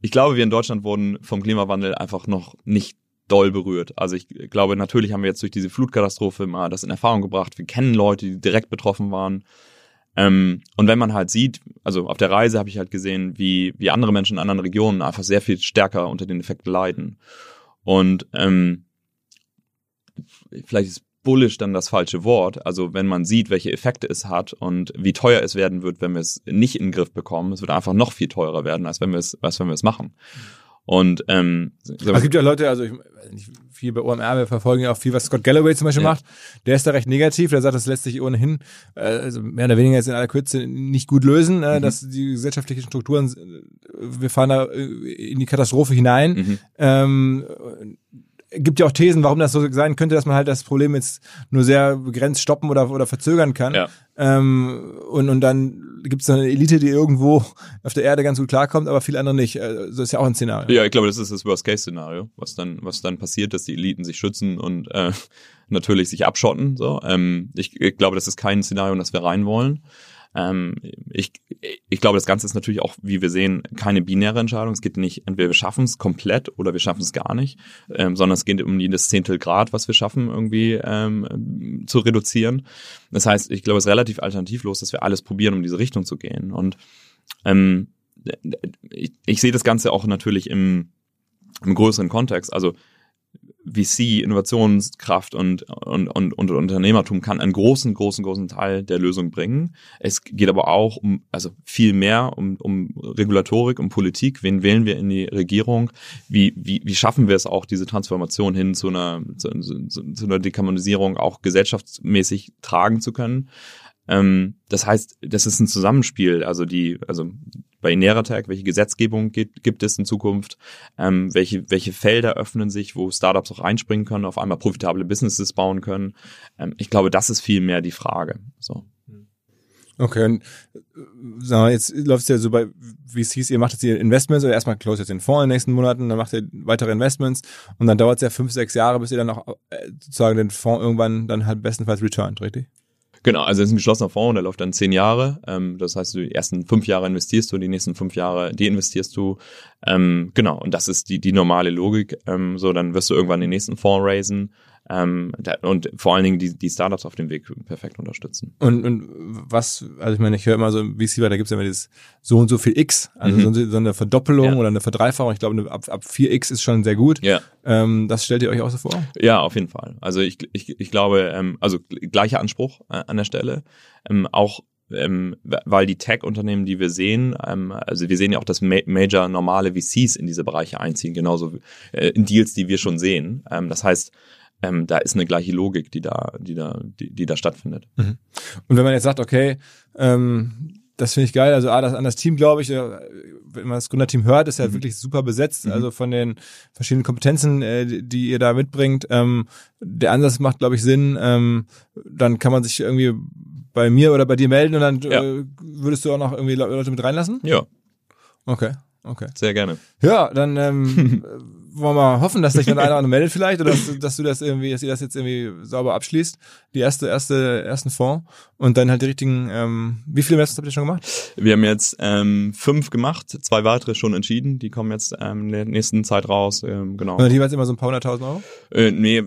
ich glaube, wir in Deutschland wurden vom Klimawandel einfach noch nicht doll berührt. Also ich glaube, natürlich haben wir jetzt durch diese Flutkatastrophe mal das in Erfahrung gebracht. Wir kennen Leute, die direkt betroffen waren. Ähm, und wenn man halt sieht, also auf der Reise habe ich halt gesehen, wie, wie andere Menschen in anderen Regionen einfach sehr viel stärker unter den Effekten leiden. Und ähm, vielleicht ist bullish dann das falsche Wort. Also wenn man sieht, welche Effekte es hat und wie teuer es werden wird, wenn wir es nicht in den Griff bekommen, es wird einfach noch viel teurer werden, als wenn wir es, als wenn wir es machen. Und ähm, es gibt ja Leute, also ich nicht viel bei OMR, wir verfolgen ja auch viel, was Scott Galloway zum Beispiel ja. macht. Der ist da recht negativ, der sagt, das lässt sich ohnehin, äh, also mehr oder weniger jetzt in aller Kürze nicht gut lösen, äh, mhm. dass die gesellschaftlichen Strukturen, wir fahren da äh, in die Katastrophe hinein. Mhm. Ähm, gibt ja auch Thesen, warum das so sein könnte, dass man halt das Problem jetzt nur sehr begrenzt stoppen oder, oder verzögern kann. Ja. Ähm, und, und dann gibt es eine Elite, die irgendwo auf der Erde ganz gut klarkommt, aber viele andere nicht. Also das ist ja auch ein Szenario. Ja, ich glaube, das ist das Worst-Case-Szenario, was dann, was dann passiert, dass die Eliten sich schützen und äh, natürlich sich abschotten. So, ähm, ich, ich glaube, das ist kein Szenario, in das wir rein wollen. Ähm, ich, ich glaube, das Ganze ist natürlich auch, wie wir sehen, keine binäre Entscheidung. Es geht nicht, entweder wir schaffen es komplett oder wir schaffen es gar nicht, ähm, sondern es geht um jedes Zehntel Grad, was wir schaffen, irgendwie ähm, zu reduzieren. Das heißt, ich glaube, es ist relativ alternativlos, dass wir alles probieren, um diese Richtung zu gehen. Und ähm, ich, ich sehe das Ganze auch natürlich im, im größeren Kontext. Also VC, Innovationskraft und, und, und, und Unternehmertum kann einen großen, großen, großen Teil der Lösung bringen. Es geht aber auch um, also viel mehr um, um Regulatorik, um Politik. Wen wählen wir in die Regierung? Wie, wie, wie schaffen wir es auch, diese Transformation hin zu einer, zu, zu, zu einer Dekarbonisierung auch gesellschaftsmäßig tragen zu können? Ähm, das heißt, das ist ein Zusammenspiel. Also die, also bei Ineratec, welche Gesetzgebung gibt, gibt es in Zukunft, ähm, welche, welche Felder öffnen sich, wo Startups auch einspringen können, auf einmal profitable Businesses bauen können. Ähm, ich glaube, das ist viel mehr die Frage. So. Okay, und äh, sagen wir, jetzt läuft es ja so bei VCs, ihr macht jetzt ihr Investments oder erstmal close jetzt den Fonds in den nächsten Monaten, dann macht ihr weitere Investments und dann dauert es ja fünf, sechs Jahre, bis ihr dann auch äh, sozusagen den Fonds irgendwann dann halt bestenfalls returnt, richtig? Genau, also es ist ein geschlossener Fonds, der läuft dann zehn Jahre. Ähm, das heißt, die ersten fünf Jahre investierst du, die nächsten fünf Jahre deinvestierst du. Ähm, genau, und das ist die, die normale Logik. Ähm, so, dann wirst du irgendwann den nächsten Fonds raisen ähm, da, und vor allen Dingen die, die Startups auf dem Weg perfekt unterstützen. Und, und was, also ich meine, ich höre immer so, wie es da gibt es ja immer dieses so und so viel X, also mhm. so, so, eine Verdoppelung ja. oder eine Verdreifachung. Ich glaube, ab, ab 4X ist schon sehr gut. Ja. Ähm, das stellt ihr euch auch so vor? Ja, auf jeden Fall. Also ich, ich, ich glaube, ähm, also gleicher Anspruch äh, an der Stelle. Ähm, auch ähm, weil die Tech-Unternehmen, die wir sehen, ähm, also wir sehen ja auch, dass ma Major normale VCs in diese Bereiche einziehen, genauso äh, in Deals, die wir schon sehen. Ähm, das heißt, ähm, da ist eine gleiche Logik, die da, die da, die, die da stattfindet. Und wenn man jetzt sagt, okay, ähm, das finde ich geil, also ah, das, an das Team glaube ich, äh, wenn man das Gründerteam hört, ist ja wirklich super besetzt, also von den verschiedenen Kompetenzen, äh, die, ihr da mitbringt. Ähm, der Ansatz macht, glaube ich, Sinn. Ähm, dann kann man sich irgendwie bei mir oder bei dir melden und dann Ja. äh, würdest du auch noch irgendwie Le- Leute mit reinlassen? Ja, Okay, okay. sehr gerne. Ja, dann ähm, wollen wir mal hoffen, dass sich dann einer meldet vielleicht oder dass, du- dass du das irgendwie, dass ihr das jetzt irgendwie sauber abschließt, die erste, erste, ersten Fonds und dann halt die richtigen, ähm, wie viele Investments habt ihr schon gemacht? Wir haben jetzt ähm, fünf gemacht, zwei weitere schon entschieden, die kommen jetzt ähm, in der nächsten Zeit raus, ähm, genau. Und dann jeweils immer so ein paar hunderttausend Euro? Äh, nee,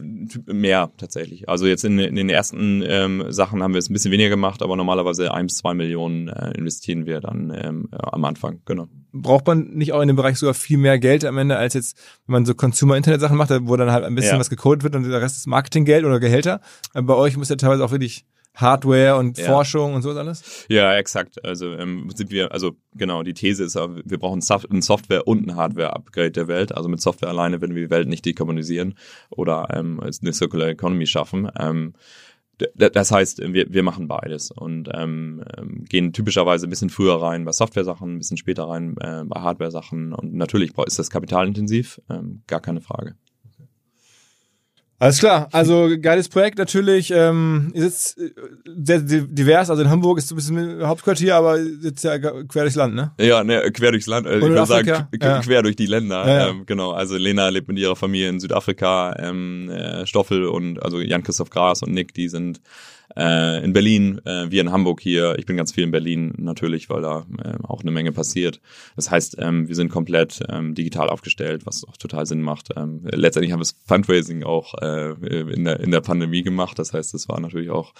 mehr tatsächlich. Also jetzt in, in den ersten ähm, Sachen haben wir es ein bisschen weniger gemacht, aber normalerweise ein bis zwei Millionen äh, investieren wir dann ähm, am Anfang, genau. Braucht man nicht auch in dem Bereich sogar viel mehr Geld am Ende, als jetzt, wenn man so Consumer-Internet-Sachen macht, wo dann halt ein bisschen Ja. was gecodet wird und der Rest ist Marketinggeld oder Gehälter? Äh, Bei euch muss ja teilweise auch wirklich Hardware und Ja. Forschung und sowas alles? Ja, exakt. Also ähm, sind wir, also genau, die These ist, ja, wir brauchen ein Software- und ein Hardware-Upgrade der Welt. Also mit Software alleine werden wir die Welt nicht dekarbonisieren oder ähm, eine Circular Economy schaffen. Ähm, das heißt, wir, wir machen beides und ähm, ähm, gehen typischerweise ein bisschen früher rein bei Software-Sachen, ein bisschen später rein äh, bei Hardware-Sachen und natürlich ist das kapitalintensiv, ähm, gar keine Frage. Alles klar, also geiles Projekt natürlich. Ähm, ihr sitzt äh, sehr di- divers, also in Hamburg ist ein bisschen Hauptquartier, aber ihr sitzt ja quer durchs Land, ne? Ja, ne, quer durchs Land, äh, ich würde sagen, Ja. quer durch die Länder. Ja, ja. Ähm, genau, also Lena lebt mit ihrer Familie in Südafrika, ähm, äh, Stoffel und also Jan-Christoph Gras und Nick, die sind äh, in Berlin, äh, wir in Hamburg hier. Ich bin ganz viel in Berlin natürlich, weil da äh, auch eine Menge passiert. Das heißt, ähm, wir sind komplett ähm, digital aufgestellt, was auch total Sinn macht. Ähm, letztendlich haben wir das Fundraising auch äh, in, der, in der Pandemie gemacht. Das heißt, es war natürlich auch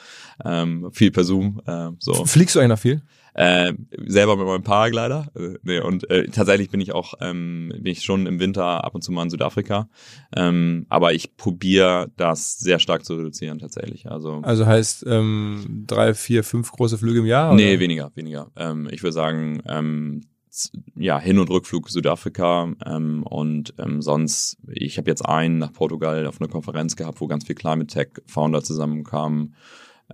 ähm, viel per Zoom. Äh, so. Fliegst du noch viel? Äh, selber mit meinem Paraglider. Äh, nee, und äh, tatsächlich bin ich auch, ähm, bin ich schon im Winter ab und zu mal in Südafrika. Ähm, aber ich probiere das sehr stark zu reduzieren tatsächlich. Also Also heißt ähm, drei, vier, fünf große Flüge im Jahr? nee, oder? weniger, weniger. Ähm, ich würde sagen, ähm, ja, Hin- und Rückflug Südafrika ähm, und ähm, sonst, ich habe jetzt einen nach Portugal auf einer Konferenz gehabt, wo ganz viel Climate Tech Founder zusammenkamen.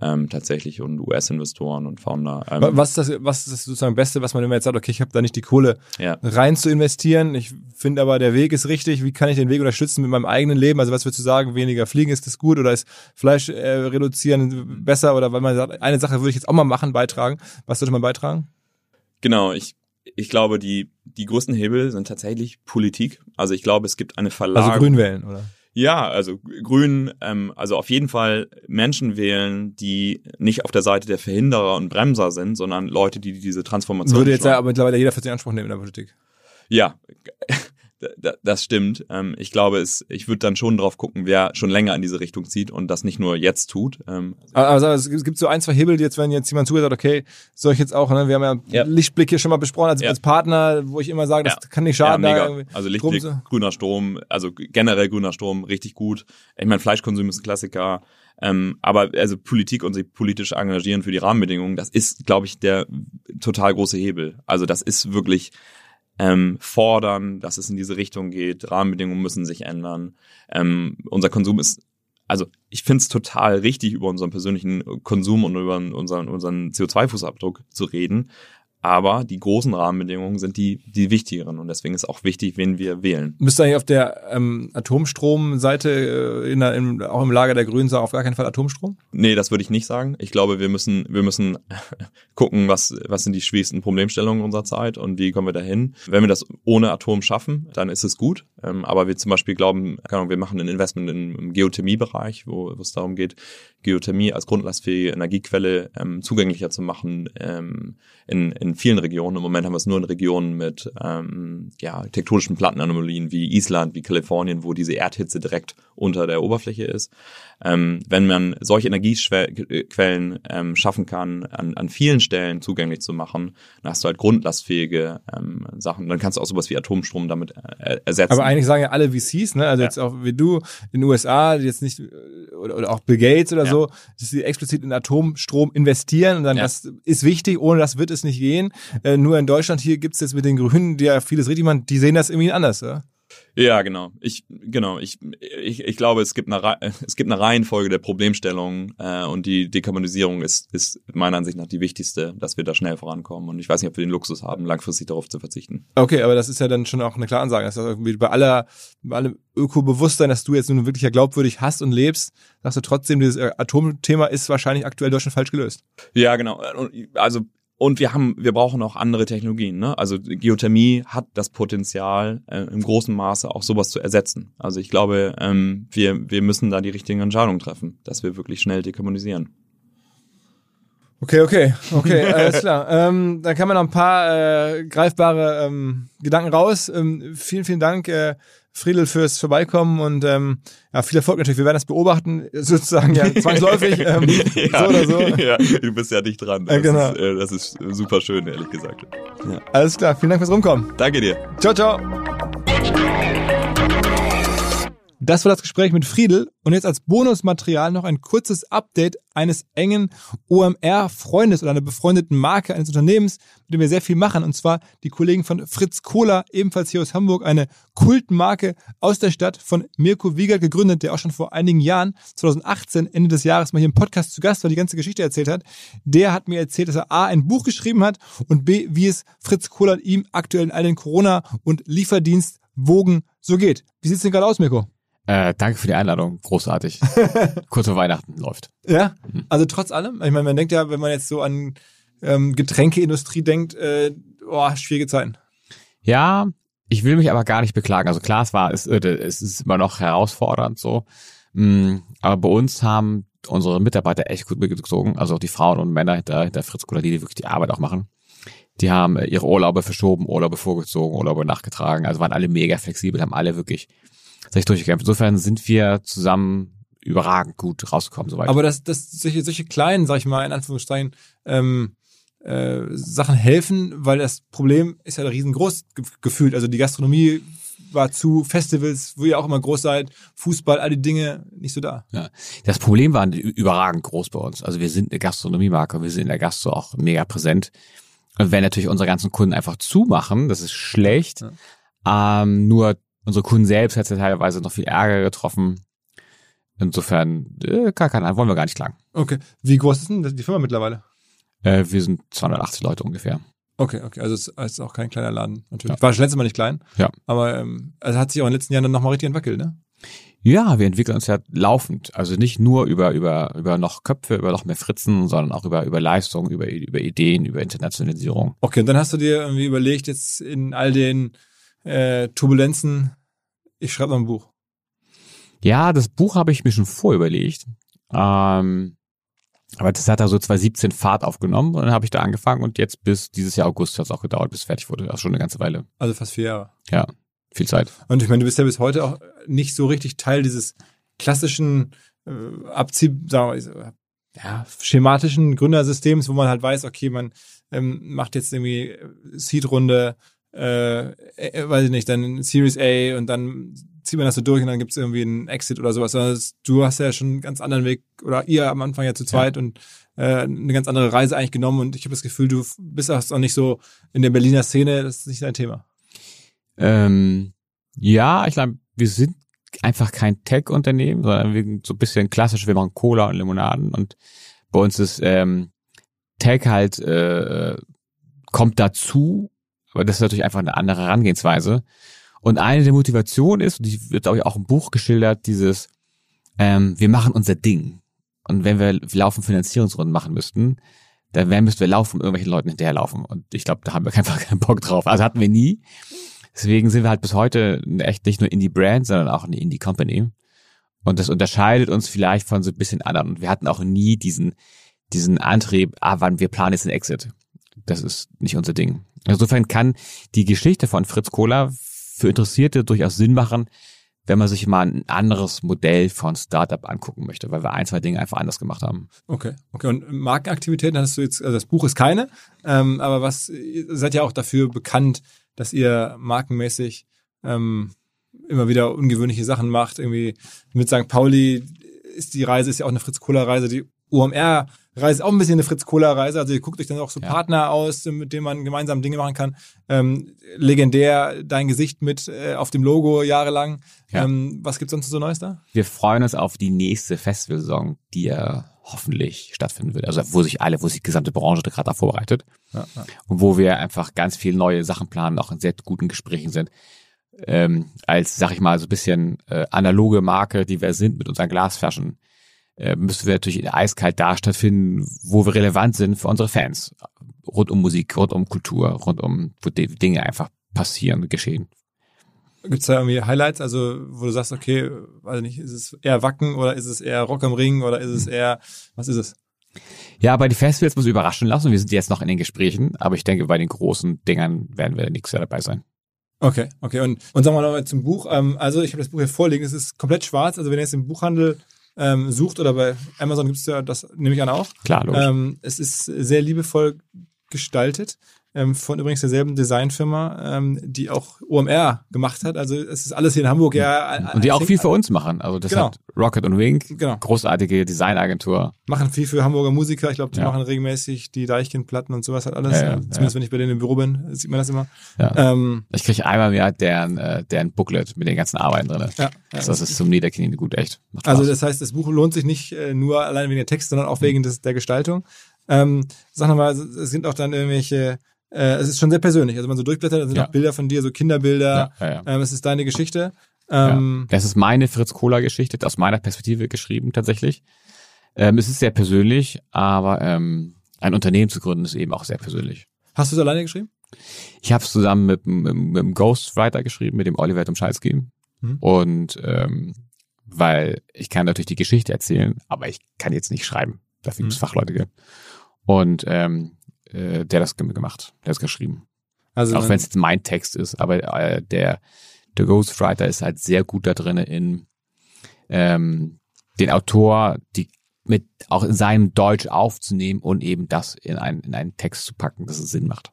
Ähm, tatsächlich und US-Investoren und Founder. Ähm, Wa- Was ist das, was ist das sozusagen Beste, was man immer jetzt sagt, okay, ich habe da nicht die Kohle ja. rein zu investieren. Ich finde aber, der Weg ist richtig. Wie kann ich den Weg unterstützen mit meinem eigenen Leben? Also was würdest du sagen, weniger fliegen, ist das gut oder ist Fleisch äh, reduzieren besser? Oder weil man sagt, eine Sache würde ich jetzt auch mal machen, beitragen. Was sollte man beitragen? Genau, ich, ich glaube, die, die größten Hebel sind tatsächlich Politik. Also ich glaube, es gibt eine Verlagerung. Also grün wählen, oder? Ja, also Grün, ähm, also auf jeden Fall Menschen wählen, die nicht auf der Seite der Verhinderer und Bremser sind, sondern Leute, die diese Transformation Würde jetzt ja aber mittlerweile jeder für sich Anspruch nehmen in der Politik. Ja, das stimmt. Ähm, Ich glaube, es, ich würde dann schon drauf gucken, wer schon länger in diese Richtung zieht und das nicht nur jetzt tut. Ähm, Aber also, es gibt- so ein, zwei Hebel, die jetzt, wenn jetzt jemand zuhört, okay, soll ich jetzt auch, ne? wir haben ja, Ja. Lichtblick hier schon mal besprochen als, Ja. als Partner, wo ich immer sage, das kann nicht schaden. Also Lichtblick, zu- grüner Strom, also generell grüner Strom, richtig gut. Ich meine, Fleischkonsum ist ein Klassiker. Ähm, aber also Politik und sich politisch engagieren für die Rahmenbedingungen, das ist, glaube ich, der total große Hebel. Also das ist wirklich ähm, fordern, dass es in diese Richtung geht. Rahmenbedingungen müssen sich ändern. Ähm, unser Konsum ist also ich finde es total richtig, über unseren persönlichen Konsum und über unseren, unseren CO2-Fußabdruck zu reden. Aber die großen Rahmenbedingungen sind die, die wichtigeren. Und deswegen ist auch wichtig, wen wir wählen. Müsste eigentlich auf der ähm, Atomstromseite äh, in der, im, auch im Lager der Grünen sagen, auf gar keinen Fall Atomstrom? Nee, das würde ich nicht sagen. Ich glaube, wir müssen, wir müssen gucken, was, was sind die schwierigsten Problemstellungen unserer Zeit und wie kommen wir dahin. Wenn wir das ohne Atom schaffen, dann ist es gut. Ähm, aber wir zum Beispiel glauben, keine Ahnung, wir machen ein Investment im, Geothermiebereich, wo wo es darum geht, Geothermie als grundlastfähige Energiequelle ähm, zugänglicher zu machen ähm, in, in vielen Regionen. Im Moment haben wir es nur in Regionen mit ähm, ja, tektonischen Plattenanomalien wie Island, wie Kalifornien, wo diese Erdhitze direkt unter der Oberfläche ist. Ähm, wenn man solche Energiequellen ähm, schaffen kann, an, an vielen Stellen zugänglich zu machen, dann hast du halt grundlastfähige ähm, Sachen. Dann kannst du auch sowas wie Atomstrom damit äh, ersetzen. Aber eigentlich sagen ja alle VCs, ne, also Ja. jetzt auch wie du in den USA, jetzt nicht, äh, oder, oder auch Bill Gates oder Ja. so, dass sie explizit in Atomstrom investieren und dann Ja. das ist wichtig, ohne das wird es nicht gehen. Äh, nur in Deutschland hier gibt's jetzt mit den Grünen, die ja vieles richtig machen, die sehen das irgendwie anders, oder? Ja, genau. Ich genau. Ich, ich, ich glaube, es gibt eine es gibt eine Reihenfolge der Problemstellungen äh, und die Dekarbonisierung ist ist meiner Ansicht nach die wichtigste, dass wir da schnell vorankommen. Und ich weiß nicht, ob wir den Luxus haben, langfristig darauf zu verzichten. Okay, aber das ist ja dann schon auch eine klare Ansage. Das ist irgendwie bei aller, bei allem Ökobewusstsein, dass du jetzt nun wirklich ja glaubwürdig hast und lebst, sagst du trotzdem, dieses Atomthema ist wahrscheinlich aktuell in Deutschland falsch gelöst. Ja, genau. Also und wir haben, wir brauchen auch andere Technologien. Ne? Also Geothermie hat das Potenzial, äh, im großen Maße auch sowas zu ersetzen. Also ich glaube, ähm, wir, wir müssen da die richtigen Entscheidungen treffen, dass wir wirklich schnell dekarbonisieren. Okay, okay, okay, alles klar. Ähm, dann kann man noch ein paar äh, greifbare ähm, Gedanken raus. Ähm, vielen, vielen Dank, äh, Friedel, fürs Vorbeikommen und ähm, ja, viel Erfolg natürlich. Wir werden das beobachten, sozusagen ja zwangsläufig, ähm, so oder so. ja, du bist ja nicht dran. Das, Ja, genau. ist, äh, das ist super schön, ehrlich gesagt. Ja. Alles klar, vielen Dank fürs Rumkommen. Danke dir. Ciao, ciao. Das war das Gespräch mit Friedel und jetzt als Bonusmaterial noch ein kurzes Update eines engen OMR-Freundes oder einer befreundeten Marke eines Unternehmens, mit dem wir sehr viel machen und zwar die Kollegen von Fritz Cola, ebenfalls hier aus Hamburg, eine Kultmarke aus der Stadt von Mirko Wiegert gegründet, der auch schon vor einigen Jahren, 2018, Ende des Jahres, mal hier im Podcast zu Gast war, die ganze Geschichte erzählt hat. Der hat mir erzählt, dass er A, ein Buch geschrieben hat und B, wie es Fritz Cola und ihm aktuell in all den Corona- und Lieferdienstwogen so geht. Wie sieht's denn gerade aus, Mirko? Äh, danke für die Einladung. Großartig. Kurz vor Weihnachten läuft. Ja, also trotz allem. Ich meine, man denkt ja, wenn man jetzt so an ähm, Getränkeindustrie denkt, äh, oh, schwierige Zeiten. Ja, ich will mich aber gar nicht beklagen. Also klar, es war, es, äh, es ist immer noch herausfordernd so. Mm, Aber bei uns haben unsere Mitarbeiter echt gut mitgezogen. Also auch die Frauen und Männer hinter, hinter Fritz Cola, die wirklich die Arbeit auch machen. Die haben äh, ihre Urlaube verschoben, Urlaube vorgezogen, Urlaube nachgetragen. Also waren alle mega flexibel, haben alle wirklich sich durchgekämpft. Insofern sind wir zusammen überragend gut rausgekommen soweit. Aber dass, dass solche, solche kleinen, sag ich mal, in Anführungsstrichen, ähm, äh, Sachen helfen, weil das Problem ist ja riesengroß ge gefühlt. Also die Gastronomie war zu, Festivals, wo ihr auch immer groß seid, Fußball, all die Dinge nicht so da. Ja. Das Problem war überragend groß bei uns. Also wir sind eine Gastronomiemarke, wir sind in der Gastro auch mega präsent. Und wenn natürlich unsere ganzen Kunden einfach zumachen, das ist schlecht. Ähm, nur unsere Kunden selbst hat ja teilweise noch viel Ärger getroffen. Insofern, äh, gar keine, wollen wir gar nicht klagen. Okay. Wie groß ist denn die Firma mittlerweile? Äh, wir sind 280 Leute ungefähr. Okay, okay. Also es ist auch kein kleiner Laden, natürlich. Ja. War schon letztes Mal nicht klein. Ja. Aber ähm, also hat sich auch in den letzten Jahren dann nochmal richtig entwickelt, ne? Ja, wir entwickeln uns ja laufend. Also nicht nur über, über, über noch Köpfe, über noch mehr Fritzen, sondern auch über, über Leistung, über, über Ideen, über Internationalisierung. Okay, und dann hast du dir irgendwie überlegt, jetzt in all den äh, Turbulenzen, ich schreibe noch ein Buch. Ja, das Buch habe ich mir schon vorüberlegt. Ähm, aber das hat da so 2017 Fahrt aufgenommen und dann habe ich da angefangen und jetzt bis dieses Jahr August hat es auch gedauert, bis fertig wurde. Auch schon eine ganze Weile. Also fast vier Jahre. Ja, viel Zeit. Und ich meine, du bist ja bis heute auch nicht so richtig Teil dieses klassischen äh, Abzieh, sagen wir, mal, ja, schematischen Gründersystems, wo man halt weiß, okay, man ähm, macht jetzt irgendwie Seed-Runde, äh, äh, weiß ich nicht, dann Series A und dann zieht man das so durch und dann gibt's irgendwie einen Exit oder sowas. Sondern das- Du hast ja schon einen ganz anderen Weg, oder ihr am Anfang ja zu zweit und äh, eine ganz andere Reise eigentlich genommen und ich habe das Gefühl, du bist auch nicht so in der Berliner Szene, das ist nicht dein Thema. Ähm, ja, ich glaube, wir sind einfach kein Tech-Unternehmen, sondern wir sind so ein bisschen klassisch, wir machen Cola und Limonaden und bei uns ist ähm, Tech halt äh, kommt dazu, aber das ist natürlich einfach eine andere Herangehensweise. Und eine der Motivationen ist, und die wird glaube ich auch im Buch geschildert, dieses ähm, wir machen unser Ding. Und wenn wir laufen Finanzierungsrunden machen müssten, dann wären müssten wir laufen, irgendwelchen Leuten hinterherlaufen. Und ich glaube, da haben wir einfach keinen Bock drauf. Also hatten wir nie. Deswegen sind wir halt bis heute echt nicht nur Indie-Brand, sondern auch eine Indie-Company. Und das unterscheidet uns vielleicht von so ein bisschen anderen. Und wir hatten auch nie diesen, diesen Antrieb, ah, wann wir planen jetzt einen Exit. Das ist nicht unser Ding. Insofern kann die Geschichte von Fritz Cola für Interessierte durchaus Sinn machen, wenn man sich mal ein anderes Modell von Startup angucken möchte, weil wir ein, zwei Dinge einfach anders gemacht haben. Okay, okay. Und Markenaktivitäten hast du jetzt, also das Buch ist keine, ähm, aber was, ihr seid ja auch dafür bekannt, dass ihr markenmäßig ähm, immer wieder ungewöhnliche Sachen macht. Irgendwie mit St. Pauli ist die Reise, ist ja auch eine Fritz-Cola-Reise, die OMR Reise ist auch ein bisschen eine Fritz-Cola-Reise. Also ihr guckt euch dann auch so Ja. Partner aus, mit denen man gemeinsam Dinge machen kann. Ähm, legendär dein Gesicht mit äh, auf dem Logo jahrelang. Ja. Ähm, was gibt's sonst so Neues da? Wir freuen uns auf die nächste Festivalsaison, die ja hoffentlich stattfinden wird. Also wo sich alle, wo sich die gesamte Branche gerade vorbereitet. Ja, ja. und wo wir einfach ganz viel neue Sachen planen, auch in sehr guten Gesprächen sind. Ähm, als, sag ich mal, so ein bisschen äh, analoge Marke, die wir sind mit unseren Glasflaschen, äh, müssen wir natürlich eiskalt da stattfinden, wo wir relevant sind für unsere Fans. Rund um Musik, rund um Kultur, rund um, wo die Dinge einfach passieren, geschehen. Gibt's da irgendwie Highlights, also wo du sagst, okay, weiß nicht, ist es eher Wacken oder ist es eher Rock am Ring oder ist es eher, was ist es? Ja, bei den Festivals muss ich überraschen lassen. Wir sind jetzt noch in den Gesprächen, aber ich denke, bei den großen Dingern werden wir nächstes Jahr dabei sein. Okay, okay. Und, und sagen wir noch zum Buch. Ähm, also ich habe das Buch hier vorliegen. Es ist komplett schwarz. Also wenn ihr jetzt im Buchhandel ähm, sucht oder bei Amazon gibt's ja das, nehme ich an auch. Klar, logisch. Ähm, es ist sehr liebevoll gestaltet. Ähm, von übrigens derselben Designfirma, ähm, die auch OMR gemacht hat. Also es ist alles hier in Hamburg. Ja, und die auch viel für uns machen. Also das Genau. hat Rocket und Wink, Genau. großartige Designagentur. Machen viel für Hamburger Musiker. Ich glaube, die Ja. machen regelmäßig die Deichkind-Platten und sowas halt alles. Ja, ja, Zumindest wenn ich bei denen im Büro bin, sieht man das immer. Ja. Ähm, Ich kriege einmal im Jahr deren, äh, deren Booklet mit den ganzen Arbeiten drin. ja, ja. Das, ist zum Niederknien gut, echt. Macht Also das heißt, das Buch lohnt sich nicht äh, nur allein wegen der Text, sondern auch wegen des, der Gestaltung. Ähm, sag nochmal, es sind auch dann irgendwelche, äh, es ist schon sehr persönlich. Also wenn man so durchblättert, dann sind Ja. auch Bilder von dir, so Kinderbilder. ja, ja, ja. Ähm, es ist deine Geschichte. Ja. Ähm, Das ist meine Fritz-Cola-Geschichte, aus meiner Perspektive geschrieben tatsächlich. Ähm, es ist sehr persönlich, aber ähm, ein Unternehmen zu gründen ist eben auch sehr persönlich. Hast du es alleine geschrieben? Ich habe es zusammen mit, mit, mit dem Ghostwriter geschrieben, mit dem Oliver Tomschalski. Mhm. Und ähm, weil ich kann natürlich die Geschichte erzählen, aber ich kann jetzt nicht schreiben. Dafür muss Mhm. Fachleute geben. Und ähm, äh, der hat das gemacht, der hat es geschrieben. Also Auch wenn es jetzt mein Text ist, aber äh, der, der Ghostwriter ist halt sehr gut da drin in ähm, den Autor, die mit auch in seinem Deutsch aufzunehmen und eben das in einen, in einen Text zu packen, dass es Sinn macht.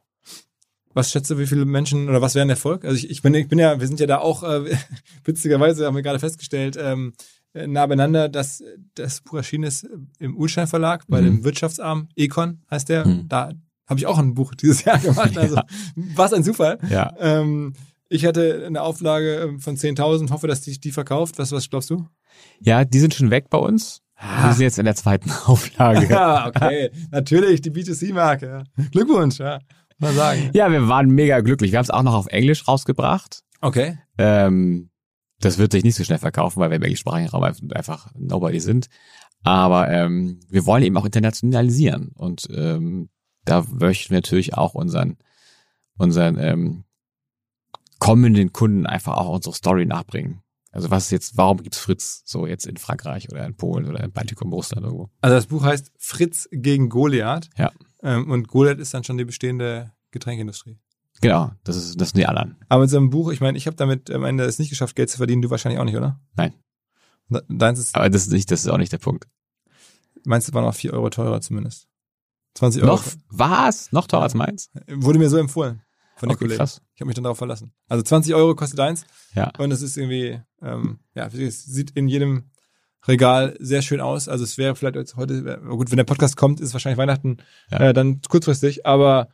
was schätzt du, wie viele Menschen oder was wäre ein Erfolg? Also ich, ich bin, ich bin ja, wir sind ja da auch äh, witzigerweise haben wir gerade festgestellt, ähm, äh, nah beieinander, dass das Buch erschienen ist im Ulstein Verlag bei Mhm. dem Wirtschaftsarm Econ heißt der. Mhm. Da habe ich auch ein Buch dieses Jahr gemacht. Also was ein Zufall. Ja. Ähm, ich hatte eine Auflage ähm, von 10.000, hoffe, dass die die verkauft. Was, was glaubst du? Ja, die sind schon weg bei uns. Ah. Wir sind jetzt in der zweiten Auflage. Ja, okay. Natürlich, die B2C-Marke. Ja. Glückwunsch, ja. Mal sagen. Ja, wir waren mega glücklich. Wir haben es auch noch auf Englisch rausgebracht. Okay. Ähm, das wird sich nicht so schnell verkaufen, weil wir im englischsprachigen Raum einfach nobody sind. Aber ähm, wir wollen eben auch internationalisieren. Und ähm, da möchten wir natürlich auch unseren, unseren ähm, kommenden Kunden einfach auch unsere Story nachbringen. Also was ist jetzt, warum gibt's Fritz so jetzt in Frankreich oder in Polen oder in Baltikum, Russland irgendwo? Also das Buch heißt Fritz gegen Goliath. Ja. Ähm, und Goliath ist dann schon die bestehende Getränkeindustrie. Genau, das ist das sind die anderen. Aber mit so einem Buch, ich meine, ich habe damit am Ende es nicht geschafft, Geld zu verdienen, du wahrscheinlich auch nicht, oder? Nein. De- Deins ist, Aber das ist nicht, das ist auch nicht der Punkt. meinst du, war noch vier Euro teurer zumindest. 20 Euro. Noch was? Noch teurer als meins? Wurde mir so empfohlen von den Okay, Kollegen. krass. Ich habe mich dann darauf verlassen. Also 20 Euro kostet eins Ja. und es ist irgendwie, ähm, ja, es sieht in jedem Regal sehr schön aus. Also es wäre vielleicht heute, gut, wenn der Podcast kommt, ist wahrscheinlich Weihnachten Ja. äh, dann kurzfristig. Aber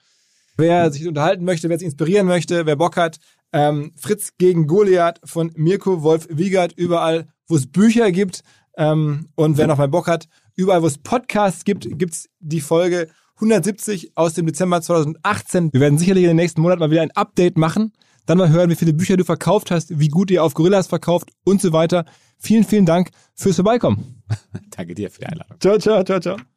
wer sich unterhalten möchte, wer sich inspirieren möchte, wer Bock hat, ähm, Fritz gegen Goliath von Mirko Wolf Wiegert, überall, wo es Bücher gibt. Ähm, und wer noch mal Bock hat, überall, wo es Podcasts gibt, gibt's die Folge 170 aus dem Dezember 2018. Wir werden sicherlich in den nächsten Monaten mal wieder ein Update machen. Dann mal hören, wie viele Bücher du verkauft hast, wie gut ihr auf Gorillas verkauft und so weiter. Vielen, vielen Dank fürs Vorbeikommen. Danke dir für die Einladung. Ciao, ciao, ciao, ciao.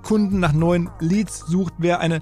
Kunden nach neuen Leads sucht, wer eine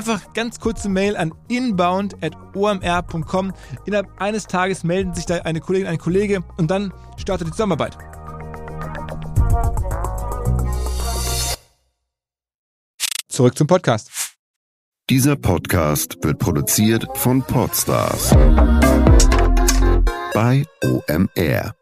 Einfach ganz kurze Mail an inbound.omr.com. Innerhalb eines Tages melden sich da eine Kollegin, ein Kollege und dann startet die Zusammenarbeit. Zurück zum Podcast. Dieser Podcast wird produziert von Podstars bei OMR.